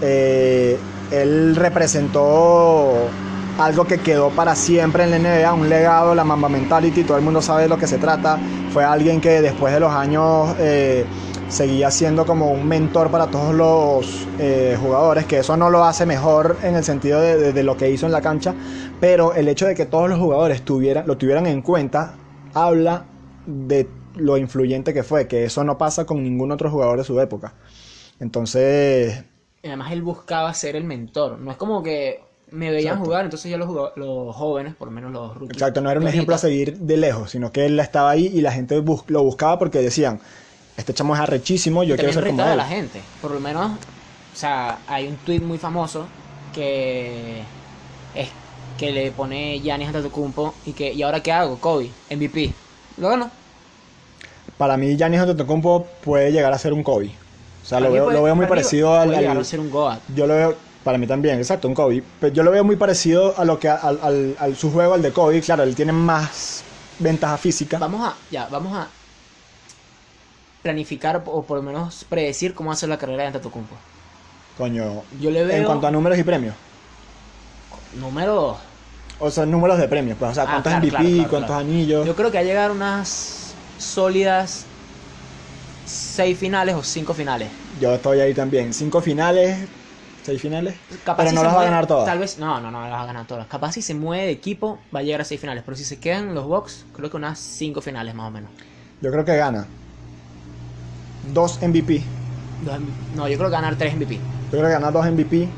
eh, él representó algo que quedó para siempre en la NBA, un legado, la Mamba Mentality, todo el mundo sabe de lo que se trata. Fue alguien que después de los años eh, seguía siendo como un mentor para todos los eh, jugadores, que eso no lo hace mejor en el sentido de, de- lo que hizo en la cancha, pero el hecho de que todos los jugadores tuvieran, lo tuvieran en cuenta habla de lo influyente que fue, que eso no pasa con ningún otro jugador de su época. Entonces, además él buscaba ser el mentor. No es como que me veían Exacto. jugar, entonces ya los, los jóvenes, por lo menos los rookies. Exacto, no era un ejemplo a seguir de lejos, sino que él estaba ahí y la gente bus- lo buscaba porque decían, este chamo es arrechísimo, yo quiero ser como retaba a él. la gente. Por lo menos o sea, hay un tweet muy famoso que es que le pone Giannis Antetokounmpo y que ¿y ahora qué hago? Kobe, MVP. Lo ganó. Para mí, Giannis Antetokounmpo puede llegar a ser un Kobe. O sea, lo veo, puede- lo veo muy parecido al, al- a ser un Goat. Yo lo veo, para mí también, exacto, un Kobe. Pero yo lo veo muy parecido a lo que al, al- al- su juego, al de Kobe. Claro, él tiene más ventaja física. Vamos a, ya, vamos a planificar o por lo menos predecir cómo ser la carrera de Antetokounmpo. Coño, Yo le veo en cuanto a números y premios. número O sea, números de premios, pues, o sea, Ah, cuántos claro, MVP, claro, claro, cuántos anillos. Yo creo que va a llegar a unas sólidas seis finales o cinco finales. Yo estoy ahí también. Cinco finales, seis finales. Capaz pero si no las va a ganar todas. Tal vez, no, no, no las va a ganar todas. Capaz si se mueve de equipo va a llegar a seis finales. Pero si se quedan los Bucks, creo que unas cinco finales más o menos. Yo creo que gana. Dos MVP. Dos MVP. No, yo creo que ganar tres MVP. Yo creo que gana dos MVP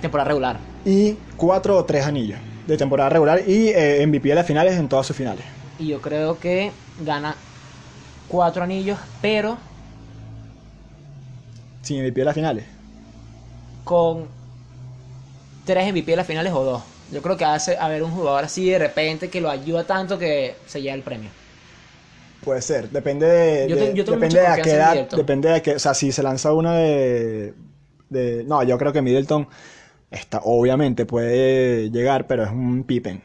Temporada regular. y cuatro o tres anillos de temporada regular y eh, MVP de las finales en todas sus finales. Y yo creo que gana cuatro anillos, pero Sin MVP de las finales. Con tres MVP de las finales o dos. Yo creo que hace haber un jugador así de repente que lo ayuda tanto que se lleva el premio. Puede ser, depende de, Yo te- yo tengo depende de a qué edad, depende de que, o sea, si se lanza una de, de no, yo creo que Middleton está obviamente puede llegar, pero es un Pippen.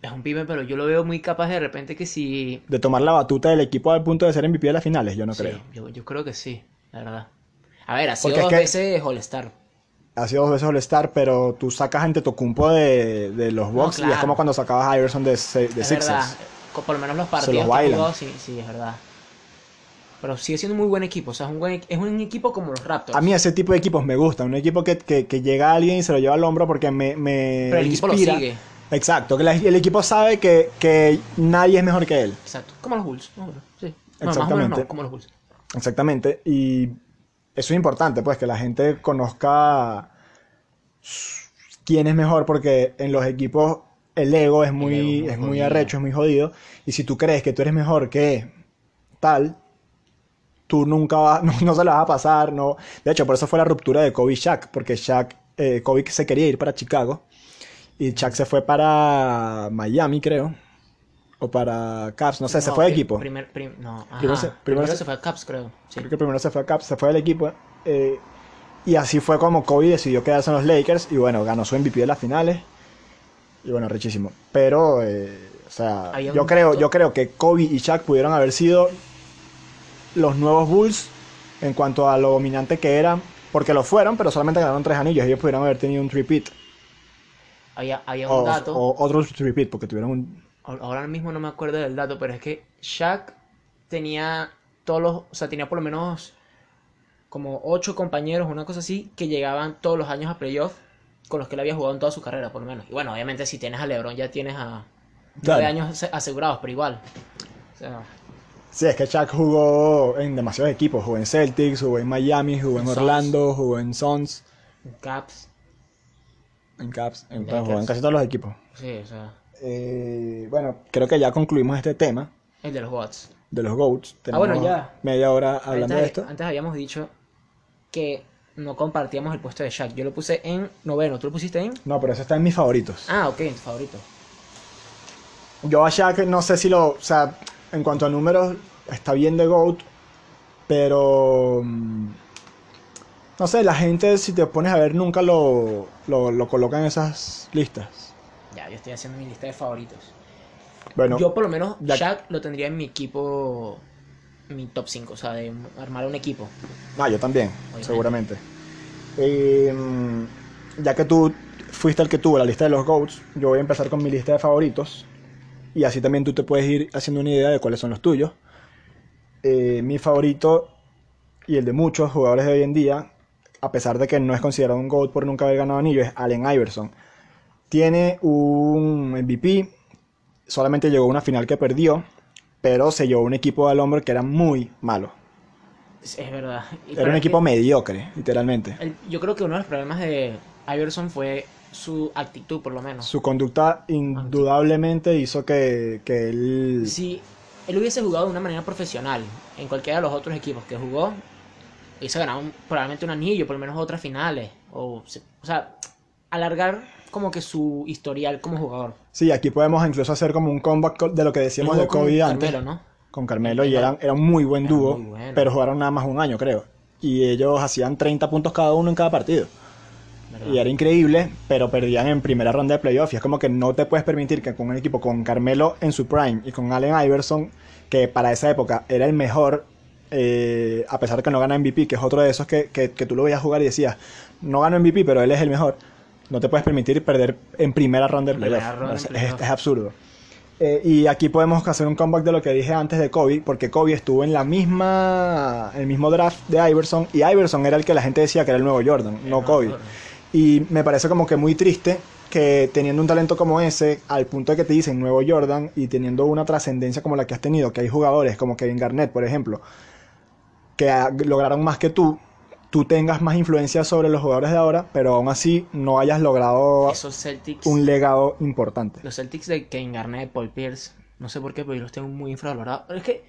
Es un pibe, pero yo lo veo muy capaz de repente que si... De tomar la batuta del equipo al punto de ser MVP de las finales, yo no Sí, creo. yo, yo creo que sí, la verdad. A ver, ha sido Porque es dos que- veces All-Star. Ha sido dos veces All-Star, pero tú sacas ante Tocumpo de, de los Bucks y es como cuando sacabas a Iverson de, de es Sixers. verdad. Co- Por lo menos los los partidos que bailan. jugado, sí, sí, es verdad. Pero sigue siendo un muy buen equipo. O sea, es un, buen, es un equipo como los Raptors. A mí ese tipo de equipos me gustan. Un equipo que, que, que llega a alguien y se lo lleva al hombro porque me, me Pero el equipo lo sigue. Exacto, que la- el equipo sabe que, que nadie es mejor que él. Exacto. Como los Bulls. sí. Bueno, más o menos Exactamente. no, como los Bulls. Exactamente. Y eso es importante, pues, que la gente conozca quién es mejor, porque en los equipos el ego es muy, ego es muy es muy jodido. arrecho, es muy jodido. Y si tú crees que tú eres mejor que tal, tú nunca vas, no, no se la vas a pasar. No. De hecho, por eso fue la ruptura de Kobe y Shaq, porque Shaq, eh, Kobe se quería ir para Chicago y Shaq se fue para Miami, creo. O para Cavs, no sé, se fue de equipo. primer- prim- no. Primero se- Primero, primero se, se- fue a Caps, creo. Sí. Creo que primero se fue a Caps, se fue del equipo. eh, y así fue como Kobe decidió quedarse en los Lakers. Y bueno, ganó su MVP de las finales. Y bueno, richísimo. Pero, eh, o sea, yo creo, yo creo que Kobe y Shaq pudieron haber sido los nuevos Bulls en cuanto a lo dominante que eran. Porque lo fueron, pero solamente ganaron tres anillos. Ellos pudieron haber tenido un repeat. Había, había un O, dato. o otro repeat, porque tuvieron un. Ahora mismo no me acuerdo del dato, pero es que Shaq tenía todos los, o sea, tenía por lo menos como ocho compañeros, una cosa así, que llegaban todos los años a playoff con los que él había jugado en toda su carrera, por lo menos. Y bueno, obviamente si tienes a LeBron ya tienes a nueve años ase- asegurados, pero igual. O sea, Sí, es que Shaq jugó en demasiados equipos. Jugó en Celtics, jugó en Miami, jugó en En. Orlando, jugó en Suns. Caps, En Caps, en, Lakers. jugó en casi todos los equipos. sí, o sea, Eh, bueno, creo que ya concluimos este tema el de los Watts. de los GOATs. Ah, bueno, Tenemos ya. Media hora hablando antes, de esto. antes habíamos dicho que no compartíamos el puesto de Shaq. Yo lo puse en noveno, ¿tú lo pusiste en? No, pero eso está en mis favoritos. Ah, ok, en tu favorito. Yo a Shaq no sé si lo. O sea, en cuanto a números, está bien de GOAT. Pero. mm, No sé, la gente, si te pones a ver, nunca lo, lo, lo coloca en esas listas. Ya, yo estoy haciendo mi lista de favoritos. Bueno, yo por lo menos ya- Shaq lo tendría en mi equipo, mi top 5, o sea, de armar un equipo. Ah, yo también, Obviamente. seguramente. Eh, ya que tú fuiste el que tuvo la lista de los GOATs, yo voy a empezar con mi lista de favoritos. Y así también tú te puedes ir haciendo una idea de cuáles son los tuyos. Eh, mi favorito y el de muchos jugadores de hoy en día, a pesar de que no es considerado un GOAT por nunca haber ganado anillo, es Allen Iverson. Tiene un MVP, solamente llegó a una final que perdió, pero se llevó un equipo al hombro que era muy malo. Es, verdad. Y- Era un equipo mediocre, literalmente. el- yo creo que uno de los problemas de Iverson fue su actitud, por lo menos. Su conducta indudablemente hizo que, que él... Si él hubiese jugado de una manera profesional en cualquiera de los otros equipos que jugó, y se ganaron probablemente un anillo, por lo menos otras finales. O, o sea, alargar como que su historial como jugador. Sí, aquí podemos incluso hacer como un comeback co- de lo que decíamos de Jugó con Kobe antes. Carmelo, ¿no? Con Carmelo y eran, era un muy buen Era dúo, muy bueno. pero jugaron nada más un año, creo. Y ellos hacían 30 puntos cada uno en cada partido. ¿verdad? Y era increíble, pero perdían en primera ronda de playoff. Y es como que no te puedes permitir que con un equipo con Carmelo en su prime y con Allen Iverson, que para esa época era el mejor, eh, a pesar de que no gana MVP, que es otro de esos que, que, que tú lo veías jugar y decías, no gano MVP, pero él es el mejor. No te puedes permitir perder en primera ronda de playoff. Es, absurdo. Eh, y aquí podemos hacer un comeback de lo que dije antes de Kobe, porque Kobe estuvo en la misma, el mismo draft de Iverson, y Iverson era el que la gente decía que era el nuevo Jordan, no no, Kobe. Jordan. Y me parece como que muy triste que teniendo un talento como ese, al punto de que te dicen nuevo Jordan y teniendo una trascendencia como la que has tenido, que hay jugadores como Kevin Garnett, por ejemplo, que lograron más que tú, tú tengas más influencia sobre los jugadores de ahora, pero aún así no hayas logrado Esos Celtics, un legado importante. los Celtics de Kevin Garnett, Paul Pierce, no sé por qué, pero yo los tengo muy infravalorados. Es que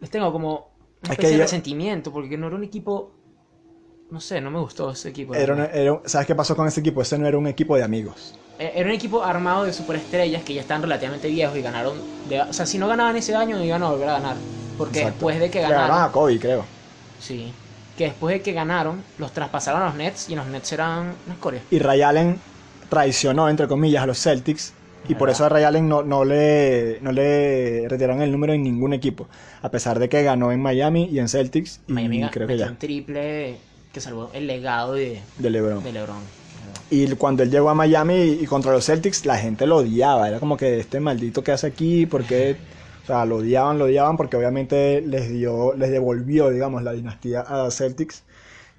les tengo como una Es que de yo- resentimiento, porque no era un equipo, no sé, no me gustó ese equipo. Era una- era- ¿Sabes qué pasó con ese equipo? Ese no era un equipo de amigos. Eh, Era un equipo armado de superestrellas que ya están relativamente viejos y ganaron. de- o sea, si no ganaban ese año, no iban a volver a ganar. Porque Exacto. después de que Le ganaron ganaron. a Kobe, creo. Sí. Que después de que ganaron, los traspasaron a los Nets y los Nets eran una escoria. Y Ray Allen traicionó, entre comillas, a los Celtics. Y por eso a Ray Allen no, no, le, no le retiraron el número en ningún equipo. A pesar de que ganó en Miami y en Celtics. Y Miami creo que ya. un triple que salvó el legado de, De LeBron. de LeBron. Y cuando él llegó a Miami y, y contra los Celtics, la gente lo odiaba. Era como que este maldito que hace aquí, porque. O sea, lo odiaban, lo odiaban, porque obviamente les dio, les devolvió, digamos, la dinastía a Celtics.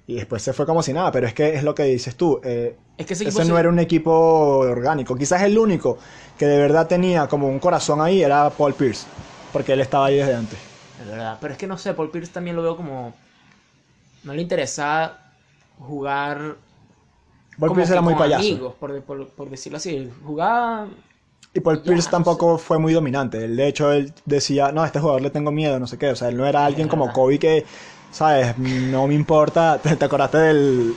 Y después se fue como si nada. Pero es que es lo que dices tú. eh, Es que ese no se- era un equipo orgánico. Quizás el único que de verdad tenía como un corazón ahí era Paul Pierce. Porque él estaba ahí desde antes. Es verdad. Pero es que no sé, Paul Pierce también lo veo como. No le interesaba jugar. Paul como Pierce era muy payaso. amigos, por, por- por decirlo así. Jugaba. Y Paul Pierce tampoco fue muy dominante. Él, de hecho, él decía, no, a este jugador le tengo miedo, no sé qué. O sea, él no era alguien como. Kobe que, ¿sabes? No me importa. ¿Te, te acordaste del...?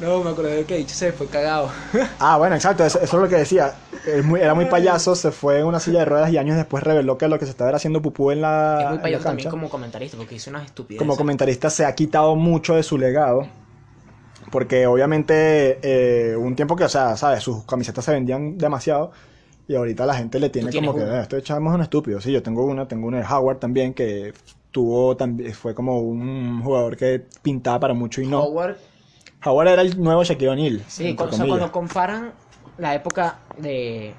No, me acordé de que dicho se fue cagado. Ah, bueno, exacto. Eso, eso es lo que decía. Él muy- era muy payaso, se fue en una silla de ruedas y años después reveló que lo que se estaba haciendo pupú en la, es muy payaso también como comentarista porque hizo unas estupideces. como comentarista se ha quitado mucho de su legado. Porque obviamente eh, un tiempo que, o sea, ¿sabes? Sus camisetas se vendían demasiado. Y ahorita la gente le tiene como que? "Eh, este chamo es un estúpido. Sí, yo tengo una, tengo una de Howard también, que tuvo también, fue como un jugador que pintaba para mucho y no. Howard Howard era el nuevo Shaquille O'Neal. Sí, o sea, cuando comparan la época de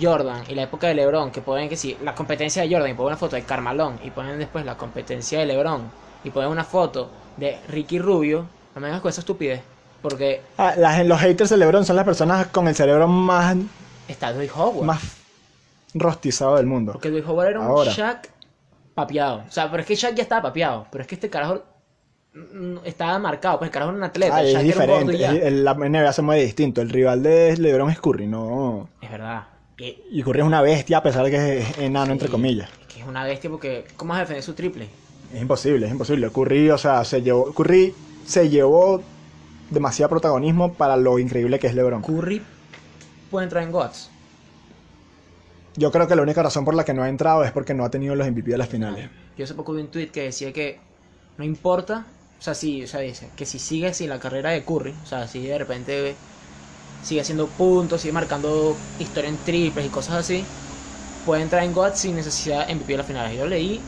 Jordan y la época de LeBron, que ponen que si la competencia de Jordan y ponen una foto de Carmalón y ponen después la competencia de LeBron y ponen una foto de Ricky Rubio, no me vengas con esa estupidez, porque Ah, la- los haters de LeBron son las personas con el cerebro más, está Dwight Howard. más rostizado del mundo. Porque Dwight Howard era un Ahora. Shaq papeado. O sea, pero es que Shaq ya estaba papeado, pero es que este carajo mm, estaba marcado, pues el carajo era un atleta, Ah, es Shaq era un gordo diferente. el- la NBA se mueve distinto. El rival de LeBron es Curry, no. Es verdad. Y- Y Curry es una bestia a pesar de que es enano, entre comillas. Es que es una bestia porque ¿cómo vas a defender su triple? Es imposible, es imposible. Curry, o sea, se llevó, Curry se llevó demasiado protagonismo para lo increíble que es LeBron. Curry puede entrar en GOTS. Yo creo que la única razón por la que no ha entrado es porque no ha tenido los MVP de las finales. Yo hace poco vi un tweet que decía que no importa, o sea, sí, o sea, dice que si sigue así la carrera de Curry, o sea, si de repente sigue haciendo puntos, sigue marcando historia en triples y cosas así, puede entrar en GOAT sin necesidad de MVP de las finales. Yo leí,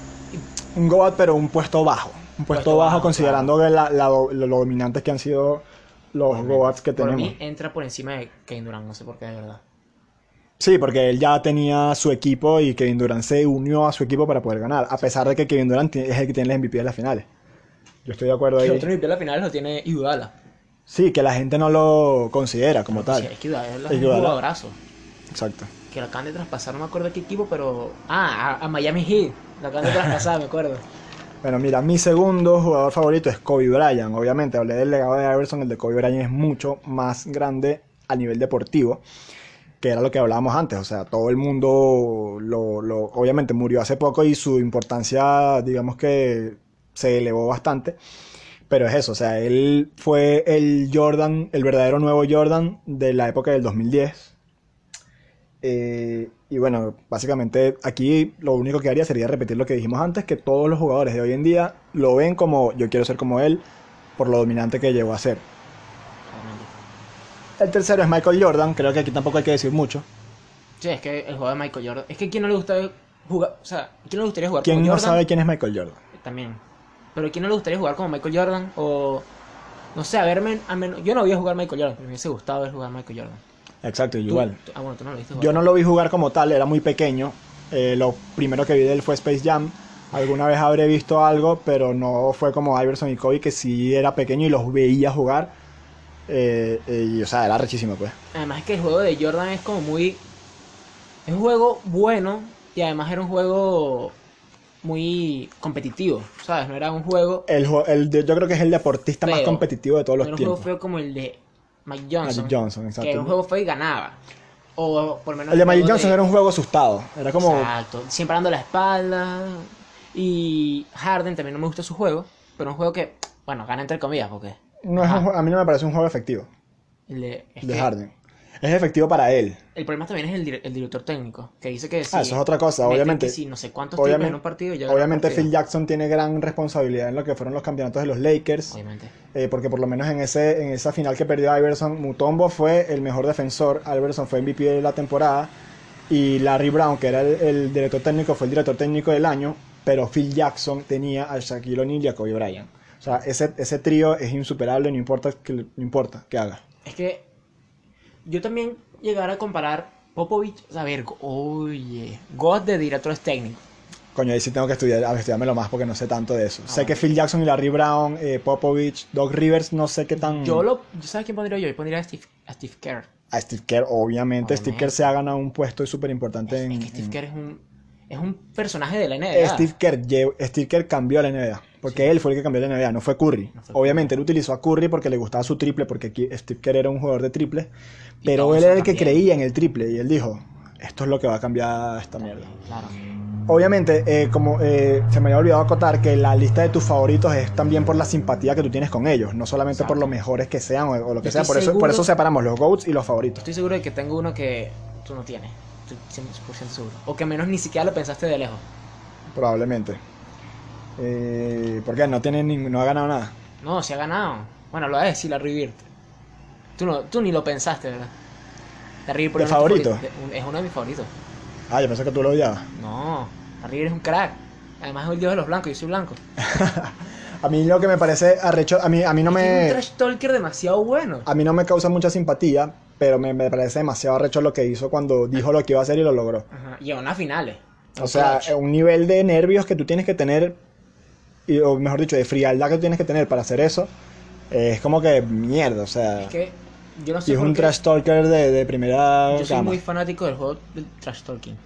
Un GOAT, pero un puesto bajo. Un puesto, Puesto bajo, bajo, considerando que la- la do- lo, lo dominantes que han sido los GOATs que por tenemos. mí entra por encima de Kevin Durant, no sé por qué de verdad. Sí, porque él ya tenía su equipo y Kevin Durant se unió a su equipo para poder ganar, a pesar de que Kevin Durant es el que tiene el MVP de las finales. Yo estoy de acuerdo El ahí. otro MVP de las finales lo tiene Iguodala. Sí, que la gente no lo considera como tal. Sí, es que Iguodala es un jugadorazo. Exacto. Que lo acaban de traspasar, no me acuerdo qué equipo, pero... Ah, a, a Miami Heat. Lo acaban de traspasar, me acuerdo. Bueno, mira, mi segundo jugador favorito es Kobe Bryant. Obviamente, hablé del legado de Iverson, el de Kobe Bryant es mucho más grande a nivel deportivo, que era lo que hablábamos antes. O sea, todo el mundo, lo, lo- obviamente murió hace poco y su importancia, digamos que se elevó bastante. Pero es eso, o sea, él fue el Jordan, el verdadero nuevo Jordan de la época del 2010. Eh, y bueno, básicamente aquí lo único que haría sería repetir lo que dijimos antes, que todos los jugadores de hoy en día lo ven como yo quiero ser como él, por lo dominante que llegó a ser. El tercero es Michael Jordan, creo que aquí tampoco hay que decir mucho. Sí, es que el juego de Michael Jordan. Es que a quién no le gusta jugar. O sea, ¿a quién no le gustaría jugar ¿Quién como no Jordan? sabe quién es Michael Jordan? También. Pero ¿a quién no le gustaría jugar como Michael Jordan? O. No sé, a verme. A menos, yo no voy a jugar Michael Jordan, pero me hubiese gustado ver jugar Michael Jordan. Exacto, igual. tú- ah, bueno, tú no lo viste jugar. Yo no lo vi jugar como tal, era muy pequeño. Eh, lo primero que vi de él fue Space Jam. Alguna vez habré visto algo, pero no fue como Iverson y Kobe, que sí era pequeño y los veía jugar. Eh, eh, y, o sea, era rechísimo, pues. Además es que el juego de Jordan es como muy... Es un juego bueno y además era un juego muy competitivo, ¿sabes? No era un juego... El, el de- yo creo que es el deportista más competitivo de todos No los era un juego tiempos. feo como el de Mike Johnson. Magic Johnson, exacto. Que era un juego feo y ganaba. O por lo menos El de Magic Johnson era un juego asustado. Era como. Exacto, siempre dando la espalda. Y Harden también no me gusta su juego, pero un juego que, bueno, gana entre comillas, porque No es un a mí no me parece un juego efectivo el de, es de que Harden. Es efectivo para él. el problema también es el, dir- el director técnico, que dice que si Ah, eso es otra cosa, obviamente. que si no sé cuántos Obviamente, en un partido, ya obviamente. Phil Jackson tiene gran responsabilidad en lo que fueron los campeonatos de los Lakers. Obviamente. Eh, porque por lo menos en, ese, en esa final que perdió Iverson, Mutombo fue el mejor defensor, Iverson fue MVP de la temporada y Larry Brown, que era el, el director técnico, fue el director técnico del año, pero Phil Jackson tenía a Shaquille O'Neal y a Kobe Bryant. O sea, ese, ese trío es insuperable, no importa que, no importa que haga. Es que yo también llegar a comparar Popovich, a ver, oye, God de directores técnicos. Coño, ahí sí tengo que estudiar, a estudiármelo más porque no sé tanto de eso. Ah, sé que. Phil Jackson y Larry Brown, eh, Popovich, Doc Rivers, no sé qué tan... Yo lo, ¿sabes quién pondría yo? Yo pondría a Steve, a Steve Kerr. A Steve Kerr, obviamente, Steve. Kerr se ha ganado un puesto súper importante en... Es que Steve en- Kerr es un, es un personaje de la NBA. Steve Kerr, Steve Kerr cambió a la NBA. Porque él fue el que cambió la NBA, no fue Curry. No fue Obviamente él utilizó a Curry porque le gustaba su triple, porque aquí Steve Kerr era un jugador de triple. Pero él era el que creía en el triple y él dijo, esto es lo que va a cambiar esta mierda. Claro. Obviamente, eh, como eh, se me había olvidado acotar que la lista de tus favoritos es también por la simpatía que tú tienes con ellos, no solamente por lo mejores que sean o, o lo que Yo sea. Por eso, por eso separamos los GOATs y los favoritos. Estoy seguro de que tengo uno que tú no tienes. Estoy 100% seguro. O que menos ni siquiera lo pensaste de lejos. Probablemente. Eh, porque no, tiene ni- no ha ganado nada. No, se ha ganado. Bueno, lo a decir la Bird. Tú, no, tú ni lo pensaste, ¿verdad? Larry Bird ¿De es favorito? de- Es uno de mis favoritos. Ah, yo pensé que tú lo odiabas. No, Bird es un crack. Además es el dios de los blancos, yo soy blanco. A mí lo que me parece arrecho, a mí, a mí no Es un me... trash talker demasiado bueno. A mí no me causa mucha simpatía, pero me, me parece demasiado arrecho lo que hizo cuando dijo lo que iba a hacer y lo logró. Ajá, Y a unas finales. O sea, clutch. un nivel de nervios que tú tienes que tener, y- o mejor dicho, de frialdad que tienes que tener para hacer eso, eh, es como que mierda, o sea, Es que yo no y sé es por un trash talker de, de primera Yo soy muy fanático del juego del trash talking.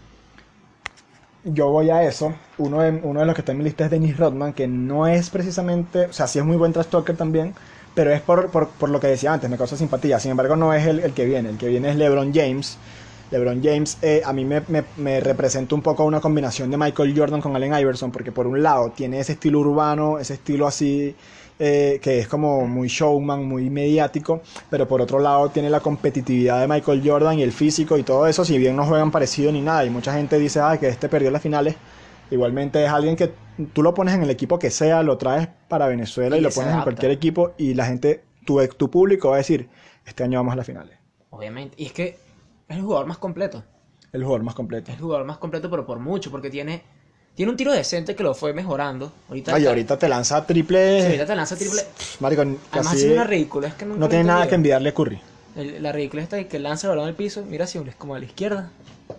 Yo voy a eso, uno de, uno de los que está en mi lista es Dennis Rodman, que no es precisamente, o sea, sí es muy buen trash talker también, pero es por, por, por lo que decía antes, me causa simpatía, sin embargo no es el, el que viene, el que viene es LeBron James. LeBron James eh, a mí me, me, me representa un poco una combinación de Michael Jordan con Allen Iverson, porque por un lado tiene ese estilo urbano, ese estilo así, eh, que es como muy showman, muy mediático, pero por otro lado tiene la competitividad de Michael Jordan y el físico y todo eso, si bien no juegan parecido ni nada, y mucha gente dice, ah, que este perdió las finales, igualmente es alguien que tú lo pones en el equipo que sea, lo traes para Venezuela y, Y lo pones en cualquier equipo y la gente, tu, tu público va a decir, este año vamos a las finales. Obviamente. Y es que es el jugador más completo. El jugador más completo. Es el jugador más completo, pero por mucho, porque tiene, tiene un tiro decente que lo fue mejorando. Ahorita, Ay, está- ahorita te lanza triple. sí, ahorita te lanza triple. Marico, Además, casi hace una ridícula. Es que no tiene nada que enviarle a Curry. El- La ridícula esta de que lanza el balón al piso. Mira, si es como a la izquierda.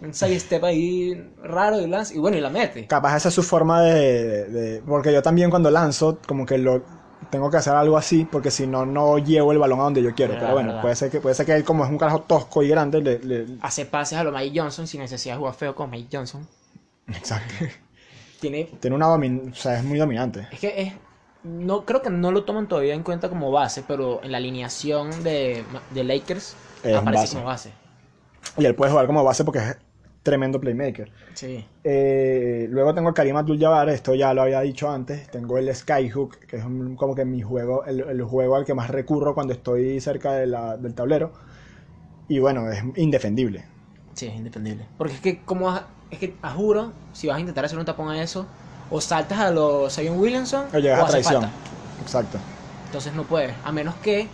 Un side step ahí raro y lanza. Y bueno, y la mete. Capaz esa es su forma de, de- Porque yo también cuando lanzo, como que lo tengo que hacer algo así, porque si no, no llevo el balón a donde yo quiero. Verdad, Pero bueno, verdad. puede ser, que, puede ser que él, como es un carajo tosco y grande, le. le- Hace pases a lo Mike Johnson sin necesidad de jugar feo con Mike Johnson. Exacto. Tiene. Tiene una domin... O sea, es muy dominante. Es que es. No, creo que no lo toman todavía en cuenta como base, pero en la alineación de, de Lakers Es aparece base. como base. Y él puede jugar como base porque es tremendo playmaker. Sí. Eh, luego tengo a Karim Abdul-Jabbar, esto ya lo había dicho antes. Tengo el Skyhook, que es un- como que mi juego, el, el juego al que más recurro cuando estoy cerca de la- del tablero. Y bueno, es indefendible. Sí, es independible. Porque es que, como a- es que, a juro, si vas a intentar hacer un tapón a eso, o saltas a los Zion Williamson O llegas a traición. falta. Exacto, Entonces no puedes, a menos que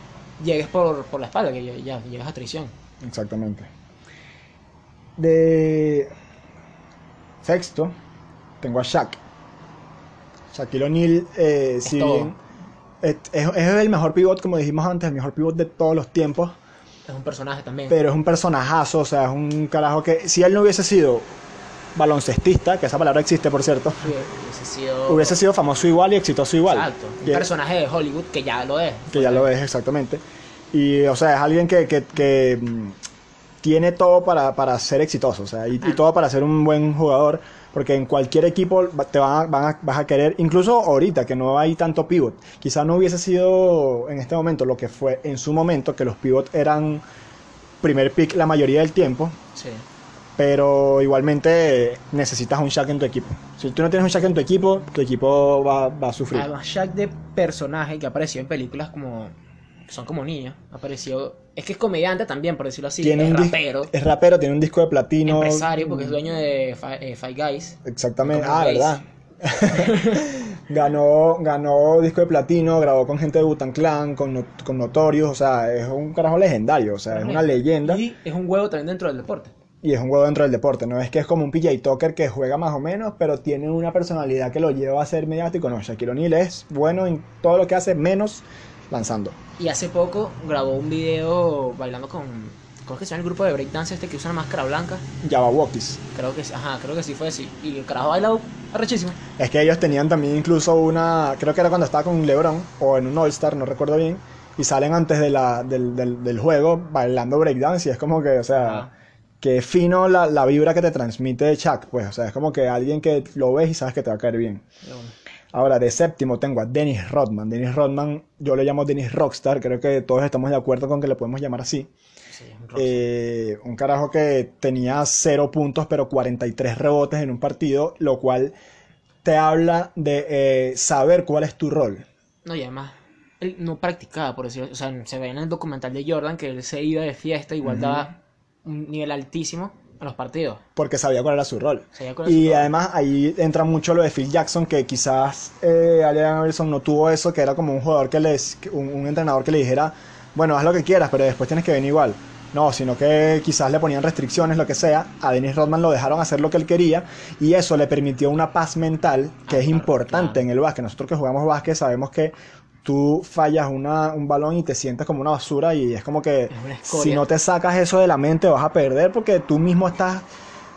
llegues por, por la espalda, que ya, ya llegas a traición. exactamente. De sexto, tengo a Shaq. Shaquille O'Neal, eh, si bien es, el mejor pivot, como dijimos antes, el mejor pivot de todos los tiempos. Es un personaje también. Pero es un personajazo, o sea, es un carajo que si él no hubiese sido baloncestista, que esa palabra existe por cierto, hubiese sido. hubiese sido famoso igual y exitoso igual. Exacto. Un Que- personaje de Hollywood que ya lo es. que ya lo es exactamente. Y, o sea, es alguien que, que- que, mm, tiene todo para, para ser exitoso, o sea, y, y todo para ser un buen jugador, porque en cualquier equipo te van a- van a- vas a querer, incluso ahorita que no hay tanto pivot, quizá no hubiese sido en este momento lo que fue en su momento, que los pivot eran primer pick la mayoría del tiempo, Sí. pero igualmente necesitas un Shaq en tu equipo. Si tú no tienes un Shaq en tu equipo, tu equipo va, va a sufrir. Además, Shaq de personaje que apareció en películas como. son como niños. Apareció. Es que es comediante también, por decirlo así. Tiene es un rapero. es rapero, tiene un disco de platino. empresario, porque es dueño de Fi- eh, Five Guys. Exactamente. Ah. ¿verdad? ganó, ganó disco de platino, grabó con gente de Butan Clan, con, No- con Notorious, o sea, es un carajo legendario, o sea, es una leyenda y, Y es un huevo también dentro del deporte. es un huevo dentro del deporte, no es que es como un PJ Tucker que juega más o menos, pero tiene una personalidad que lo lleva a ser mediático, no, Shaquille O'Neal es bueno en todo lo que hace, menos lanzando. Y hace poco grabó un video bailando con. ¿Cómo es que se llama el grupo de breakdance este que usa una máscara blanca? Java Walkies. Creo que sí, ajá, creo que sí fue así. Y el carajo bailado arrechísimo. Es que ellos tenían también incluso una, creo que era cuando estaba con LeBron o en un All-Star, no recuerdo bien, y salen antes de la, del, del, del juego bailando breakdance y es como que, o sea, Ajá. que fino la, la vibra que te transmite Chuck, pues, o sea, es como que alguien que lo ves y sabes que te va a caer bien. Bueno, Ahora, de séptimo tengo a Dennis Rodman. Dennis Rodman, yo le llamo Dennis Rockstar, creo que todos estamos de acuerdo con que le podemos llamar así. sí, un. Eh, un carajo que tenía 0 puntos pero 43 rebotes en un partido, lo cual te habla de eh, saber cuál es tu rol. No, y además, él no practicaba, por decirlo O sea, se ve en el documental de Jordan que él se iba de fiesta, igual daba un nivel altísimo en los partidos. Porque sabía cuál era su rol. Sabía cuál era Y su rol. además ahí entra mucho lo de Phil Jackson, que quizás eh, Allen Iverson no tuvo eso, que era como un jugador que les, un, un entrenador que le dijera, bueno, haz lo que quieras, pero después tienes que venir igual. No, sino que quizás le ponían restricciones, lo que sea. A Dennis Rodman lo dejaron hacer lo que él quería y eso le permitió una paz mental que Ah, es claro, importante claro. en el básquet. Nosotros que jugamos básquet sabemos que tú fallas una, un balón y te sientes como una basura y es como que Es si no te sacas eso de la mente vas a perder porque tú mismo estás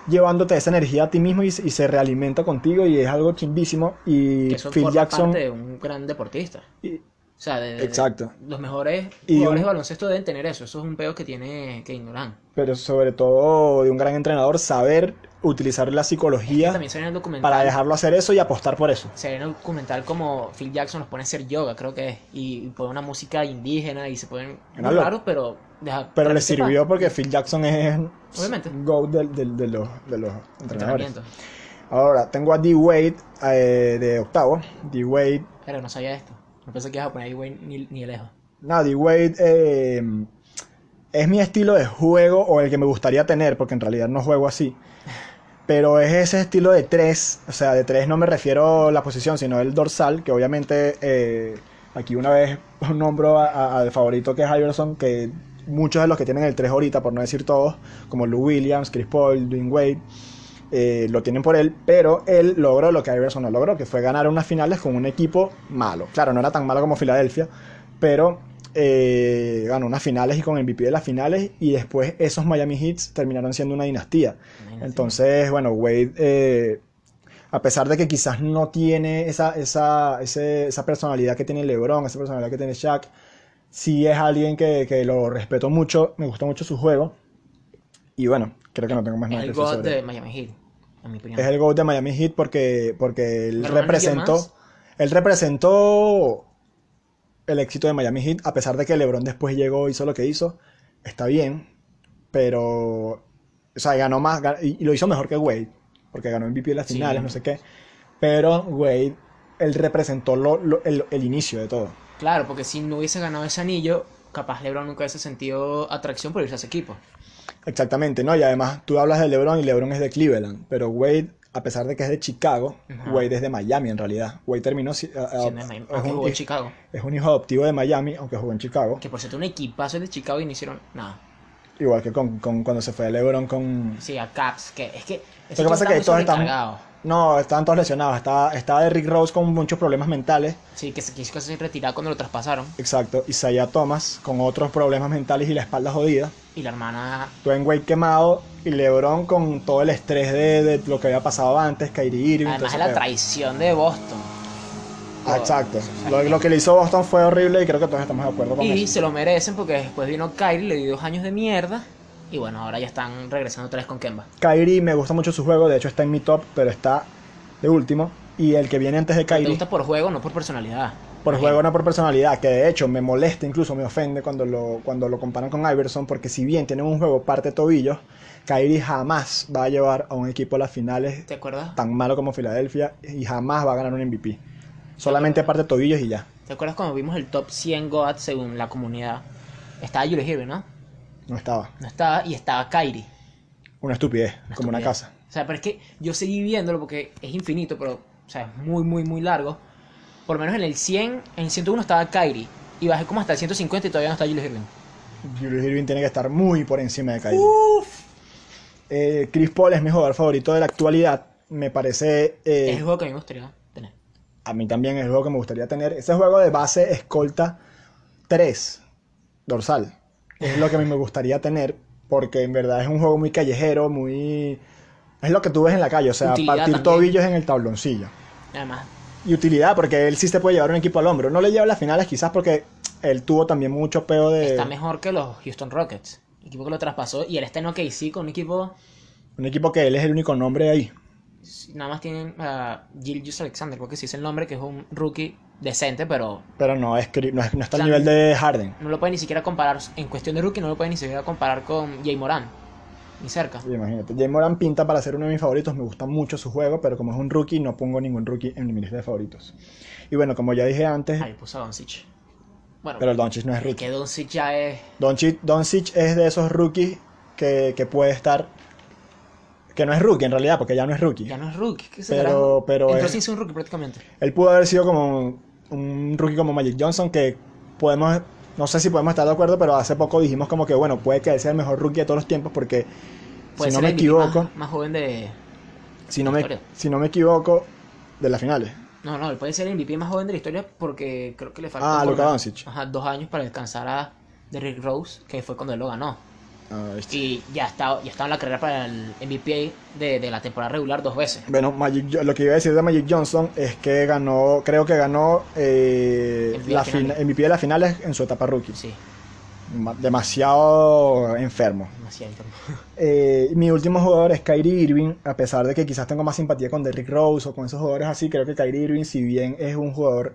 llevándote esa energía a ti mismo y, y se realimenta contigo y es algo chimbísimo y que eso Phil Jackson parte de un gran deportista. y- O sea, de, de- Exacto. los mejores Y jugadores un- de baloncesto deben tener eso. Eso es un pedo que tiene que ignoran. pero sobre todo de un gran entrenador saber utilizar la psicología para dejarlo hacer eso y apostar por eso. Se ve en el documental como Phil Jackson los pone a hacer yoga, creo que es. Y, pone una música indígena y se ponen muy raros, pero. deja- Pero le sirvió porque Phil Jackson es Obviamente. Del- de, los, de los entrenadores. Ahora, tengo a D-Wade eh, de octavo. D-Wade Pero no sabía esto. No pensé que ibas a poner güey, ni, ni lejos. No, D-Wade eh, es mi estilo de juego o el que me gustaría tener, porque en realidad no juego así. Pero es ese estilo de tres, o sea, de tres no me refiero a la posición, sino el dorsal, que obviamente eh, aquí una vez nombro al favorito que es Iverson, que muchos de los que tienen el 3 ahorita, por no decir todos, como Lou Williams, Chris Paul, Dwayne Wade, eh, lo tienen por él, pero él logró lo que Iverson no logró, que fue ganar unas finales con un equipo malo. Claro, no era tan malo como Filadelfia, pero eh, ganó unas finales y con MVP de las finales y después esos Miami Heats terminaron siendo una dinastía. Entonces, bueno, Wade, eh, a pesar de que quizás no tiene esa, esa, ese- esa personalidad que tiene LeBron, esa personalidad que tiene Shaq, sí es alguien que, que lo respeto mucho, me gusta mucho su juego. Y bueno, creo que no tengo más Es nada que el sobre de. Miami Heat, en mi opinión. Es el GOAT de Miami Heat porque, porque él ¿Pero no alguien representó, él representó el éxito de Miami Heat, a pesar de que LeBron después llegó, hizo lo que hizo, está bien, pero O sea, ganó más y, y lo hizo mejor que Wade, porque ganó MVP en las Sí. finales, no sé qué. Pero Wade, él representó lo- lo- el, el inicio de todo. Claro, porque si no hubiese ganado ese anillo, capaz LeBron nunca hubiese sentido atracción por irse a ese equipo. Exactamente, ¿no? Y además tú hablas de LeBron y LeBron es de Cleveland, pero Wade, a pesar de que es de Chicago, Ajá. Wade es de Miami en realidad. Wade terminó a- a- Miami, es, un, jugó en hij- Chicago. es un hijo adoptivo de Miami, aunque jugó en Chicago. Que por cierto, un equipazo de Chicago y no hicieron nada. Igual que con, con cuando se fue LeBron con... Sí, a Caps, que es que. Lo que pasa es que todos están... No, estaban todos lesionados. Estaba, estaba Derrick Rose con muchos problemas mentales. Sí, que se quiso casi retirar cuando lo traspasaron. Exacto. Isaiah Thomas con otros problemas mentales y la espalda jodida. Y la hermana. Dwayne Wade quemado. Y LeBron con todo el estrés de, de lo que había pasado antes. Kyrie Irving. Además de la traición de Boston. Ah, Exacto. Lo, lo que le hizo Boston fue horrible y creo que todos estamos de acuerdo con Y eso. se lo merecen porque después vino Kyrie, le dio dos años de mierda. Y bueno, ahora ya están regresando otra vez con Kemba. Kyrie me gusta mucho su juego. De hecho está en mi top, pero está de último. Y el que viene antes de Kyrie. gusta por juego, no por personalidad. Por juego, no por personalidad, que de hecho me molesta, incluso me ofende cuando lo, cuando lo comparan con Iverson, porque si bien tienen un juego parte tobillos, Kyrie jamás va a llevar a un equipo a las finales ¿Te acuerdas? tan malo como Filadelfia y jamás va a ganar un MVP. Solamente parte tobillos y ya. ¿Te acuerdas cuando vimos el top 100 GOAT según la comunidad? Estaba Julius Irving, ¿no? No estaba. No estaba, y estaba Kyrie. Una estupidez, como una casa. O sea, pero es que yo seguí viéndolo porque es infinito, pero, o sea, es muy, muy, muy largo. Por lo menos en el 100, en el 101 estaba Kyrie. Y bajé como hasta el 150 y todavía no está Julius Irving. Julius Irving tiene que estar muy por encima de Kyrie. Eh, Chris Paul es mi jugador favorito de la actualidad. Me parece... eh, Es el juego que a mí me gustaría tener. A mí también es el juego que me gustaría tener. Ese juego de base escolta 3, dorsal. Es lo que a mí me gustaría tener porque en verdad es un juego muy callejero, muy... Es lo que tú ves en la calle, o sea, Utilidad partir también. tobillos en el tabloncillo. Además, Y utilidad, porque él sí se puede llevar un equipo al hombro. No le lleva a las finales quizás porque él tuvo también mucho peo de... está mejor que los Houston Rockets. Equipo que lo traspasó. Y él está en OKC con un equipo. Un equipo que él es el único nombre ahí. Nada más tienen a Gilgius Alexander, creo que sí es el nombre, que es un rookie decente, pero Pero no, es, no, es- no está O sea, al nivel de Harden. no lo pueden ni siquiera comparar. En cuestión de rookie, no lo pueden ni siquiera comparar con Jay Moran. Ni cerca. Sí, imagínate. Jay Moran pinta para ser uno de mis favoritos. Me gusta mucho su juego, pero como es un rookie, no pongo ningún rookie en mi lista de favoritos. Y bueno, como ya dije antes, Ahí puso a Doncic. Bueno, pero Doncic no es es rookie. que Doncic ya es. Doncic, Doncic es de esos rookies que, que puede estar... Que no es rookie en realidad, porque ya no es rookie. Ya no es rookie. ¿qué se Pero- pero Entró es- ser un rookie prácticamente. Él pudo haber sido como un, un rookie como Magic Johnson, que podemos... No sé si podemos estar de acuerdo, pero hace poco dijimos como que, bueno, puede que él sea el mejor rookie de todos los tiempos, porque Puede si no me equivoco, Más, más joven de. si no me, si no me equivoco, de las finales. No, no, él puede ser el MVP más joven de la historia porque creo que le falta. Ah, por Luka lo- Doncic. Ajá, dos años para alcanzar a Derrick Rose, que fue cuando él lo ganó. Ah, ¿viste? Y ya está, ya en la carrera para el MVP de, de la temporada regular dos veces. Bueno, Magic lo que iba a decir de Magic Johnson es que ganó, creo que ganó eh, MVP la de finales. fina- MVP de las finales en su etapa rookie. Sí, Ma- Demasiado enfermo. demasiado. enfermo. Eh, mi último jugador es Kyrie Irving, a pesar de que quizás tengo más simpatía con Derrick Rose o con esos jugadores así, creo que Kyrie Irving, si bien es un jugador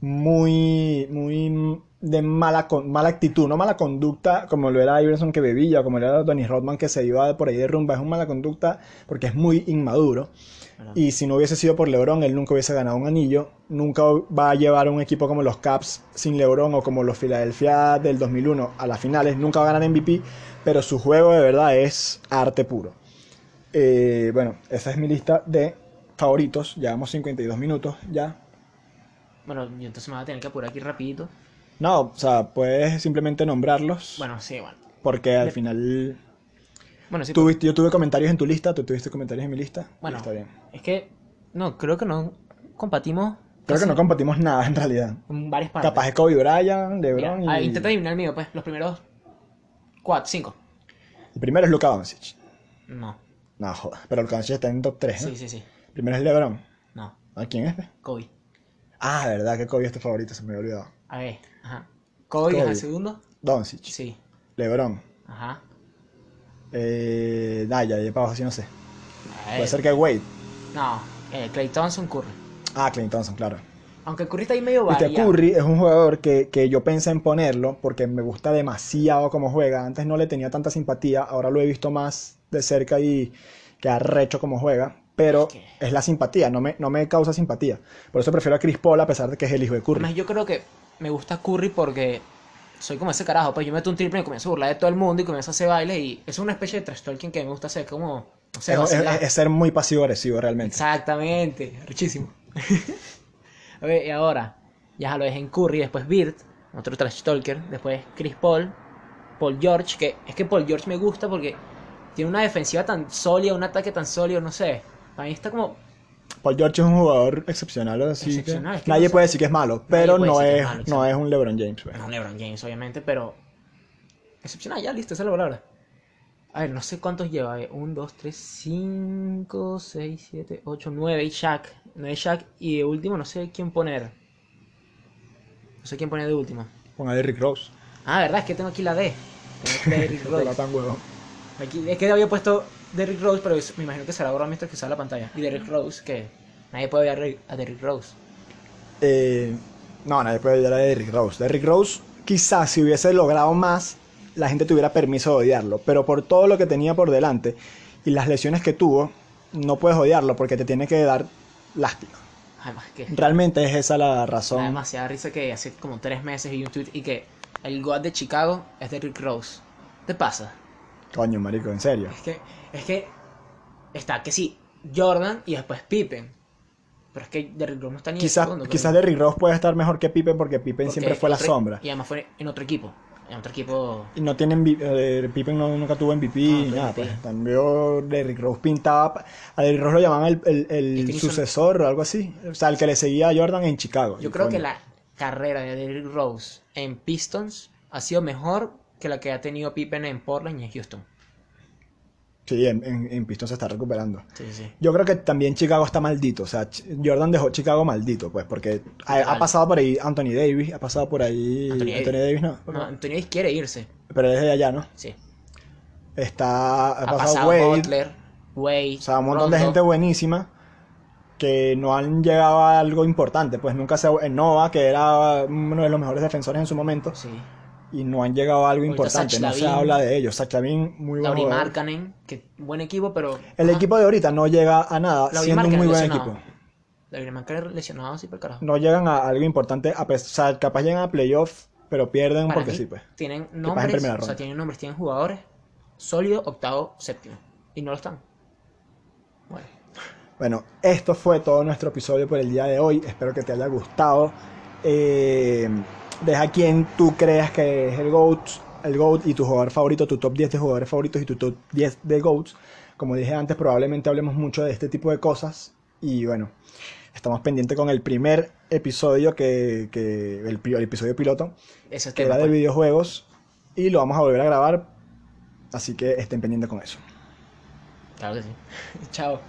muy, muy de mala, con- mala actitud, no mala conducta, como lo era Iverson que bebía, como lo era Donny Rodman que se iba por ahí de rumba, es una mala conducta porque es muy inmaduro. Y si no hubiese sido por LeBron, él nunca hubiese ganado un anillo. Nunca va a llevar un equipo como los Caps sin LeBron o como los Philadelphia del 2001 a las finales. Nunca va a ganar MVP, pero su juego de verdad es arte puro. Eh, bueno, esa es mi lista de favoritos. Llevamos 52 minutos ya. Bueno, yo entonces me voy a tener que apurar aquí rapidito. No, o sea, puedes simplemente nombrarlos Bueno, sí, bueno. porque al final Bueno, sí, tuviste- yo tuve comentarios en tu lista, tú tuviste comentarios en mi lista. y Bueno. está bien. es que no, creo que no compartimos Creo que no compartimos nada en realidad. en varias partes. Capaz es Kobe Bryant, Mira, LeBron ah, y... intenta adivinar el mío, pues, los primeros cuatro, cinco. El primero es Luka Doncic. No, No, joda. Pero Luka Doncic está en top 3, ¿no? sí, sí, sí. Primero es LeBron. No, ¿A quién es? Kobe. Ah, verdad que Kobe es tu favorito, se me había olvidado. A ver, ajá. Kobe, es Kobe. el segundo. Doncic, Sí, LeBron. ajá. Eh, nah, ya, ya para abajo sí no sé. Puede ser que Wade. No, eh, Clay Thompson, Curry. Ah, Clay Thompson, claro. Aunque Curry está ahí medio Viste, variado. Curry es un jugador que, que yo pensé en ponerlo porque me gusta demasiado cómo juega. Antes no le tenía tanta simpatía, ahora lo he visto más de cerca y que arrecho como juega, pero Es es la simpatía, no me, no me causa simpatía. Por eso prefiero a Chris Paul a pesar de que es el hijo de Curry. Además, yo creo que me gusta Curry porque soy como ese carajo. Pues yo meto un triple y comienzo a burlar de todo el mundo y comienzo a hacer bailes. Y es una especie de trash talking que me gusta hacer. Como, no sé, Es, es- es ser muy pasivo-agresivo realmente. Exactamente, richísimo. ver, y ahora, ya lo dejé en Curry, después Bird, otro trash talker, después Chris Paul, Paul George, que es que Paul George me gusta porque tiene una defensiva tan sólida, un ataque tan sólido, no sé. Para mí está como. Paul George es un jugador excepcional, así que Excepcional, es que nadie no puede decir que es malo, pero no es es, malo, no es un LeBron James. pues. No, LeBron James, obviamente, pero. Excepcional, ya listo, esa es la palabra. A ver, no sé cuántos lleva. 1, 2, 3, 5, 6, 7, 8, 9. Y Shaq. 9 Shaq. Y de último, no sé quién poner. No sé quién poner de último. Ponga a Derrick Rose. Ah, verdad, es que tengo aquí la D. Tengo aquí Derrick Rose. tan huevo. Aquí, es que había puesto Derrick Rose, pero es- me imagino que será ahora mientras que sale la pantalla. Y Derrick Rose, que nadie puede ver a Derrick- Rose. Eh, no, nadie puede odiar a Derrick Rose. Derrick Rose, quizás si hubiese logrado más, la gente tuviera permiso de odiarlo. Pero por todo lo que tenía por delante y las lesiones que tuvo, no puedes odiarlo porque te tiene que dar lástima. Además, que Realmente es esa la me da razón. demasiada risa que hace como tres meses vi un tweet y que el God de Chicago es Derrick Rose. ¿Te pasa? Coño, marico, en serio. Es que, es que está que sí, Jordan y después Pippen. Pero es que Derrick Rose no está ni Quizás, segundo, quizás creo. Derrick Rose puede estar mejor que Pippen porque Pippen Porque siempre fue la otro- sombra. Y además fue en otro equipo. En otro equipo. Y no tienen eh, Pippen no- nunca tuvo MVP No, ni tuvo nada, MVP. pues. También Derrick Rose pintaba a Derrick Rose lo llamaban el, el- el Y que hizo- sucesor o algo así. O sea, el que le seguía a Jordan en Chicago. Yo creo que la carrera de Derrick Rose en Pistons ha sido mejor que la que ha tenido Pippen en Portland y en Houston. Sí, en, en, en Pistons se está recuperando. Sí, sí. Yo creo que también Chicago está maldito. O sea, Jordan dejó Chicago maldito, pues, porque ha, pasado por ahí Anthony Davis, ha pasado por ahí Anthony Anthony, Davis. No, No, Anthony Davis quiere irse. pero es de allá, ¿no? Sí. Está, ha, Ha pasado, pasado Wade, Butler, Wade. o sea, un montón de gente buenísima que no han llegado a algo importante. Pues nunca se. En Nova, que era uno de los mejores defensores en su momento, Sí. Y no han llegado a algo Ahorita importante. No se habla de ellos. Zach Lavin, muy buen Lauri. Markkanen, que buen equipo, pero. El Ajá. equipo de ahorita no llega a nada, Lauri siendo un muy buen lesionado. equipo. Lauri Markkanen lesionado, sí, por carajo. No llegan a algo importante, a pesar, capaz llegan a playoff, pero pierden Para porque mí, sí, pues. Tienen en nombres, o sea, tienen nombres, tienen jugadores sólidos, octavo, séptimo. Y no lo están. Bueno. Bueno, esto fue todo nuestro episodio por el día de hoy. Espero que te haya gustado. Eh, deja quien tú creas que es el GOAT, el GOAT y tu jugador favorito, tu top 10 de jugadores favoritos y tu top 10 de GOATs. Como dije antes, probablemente hablemos mucho de este tipo de cosas. Y bueno, estamos pendientes con el primer episodio, que, que el, pi- el episodio piloto, que era de videojuegos. Y lo vamos a volver a grabar. Así que estén pendientes con eso. Claro que sí. Chao.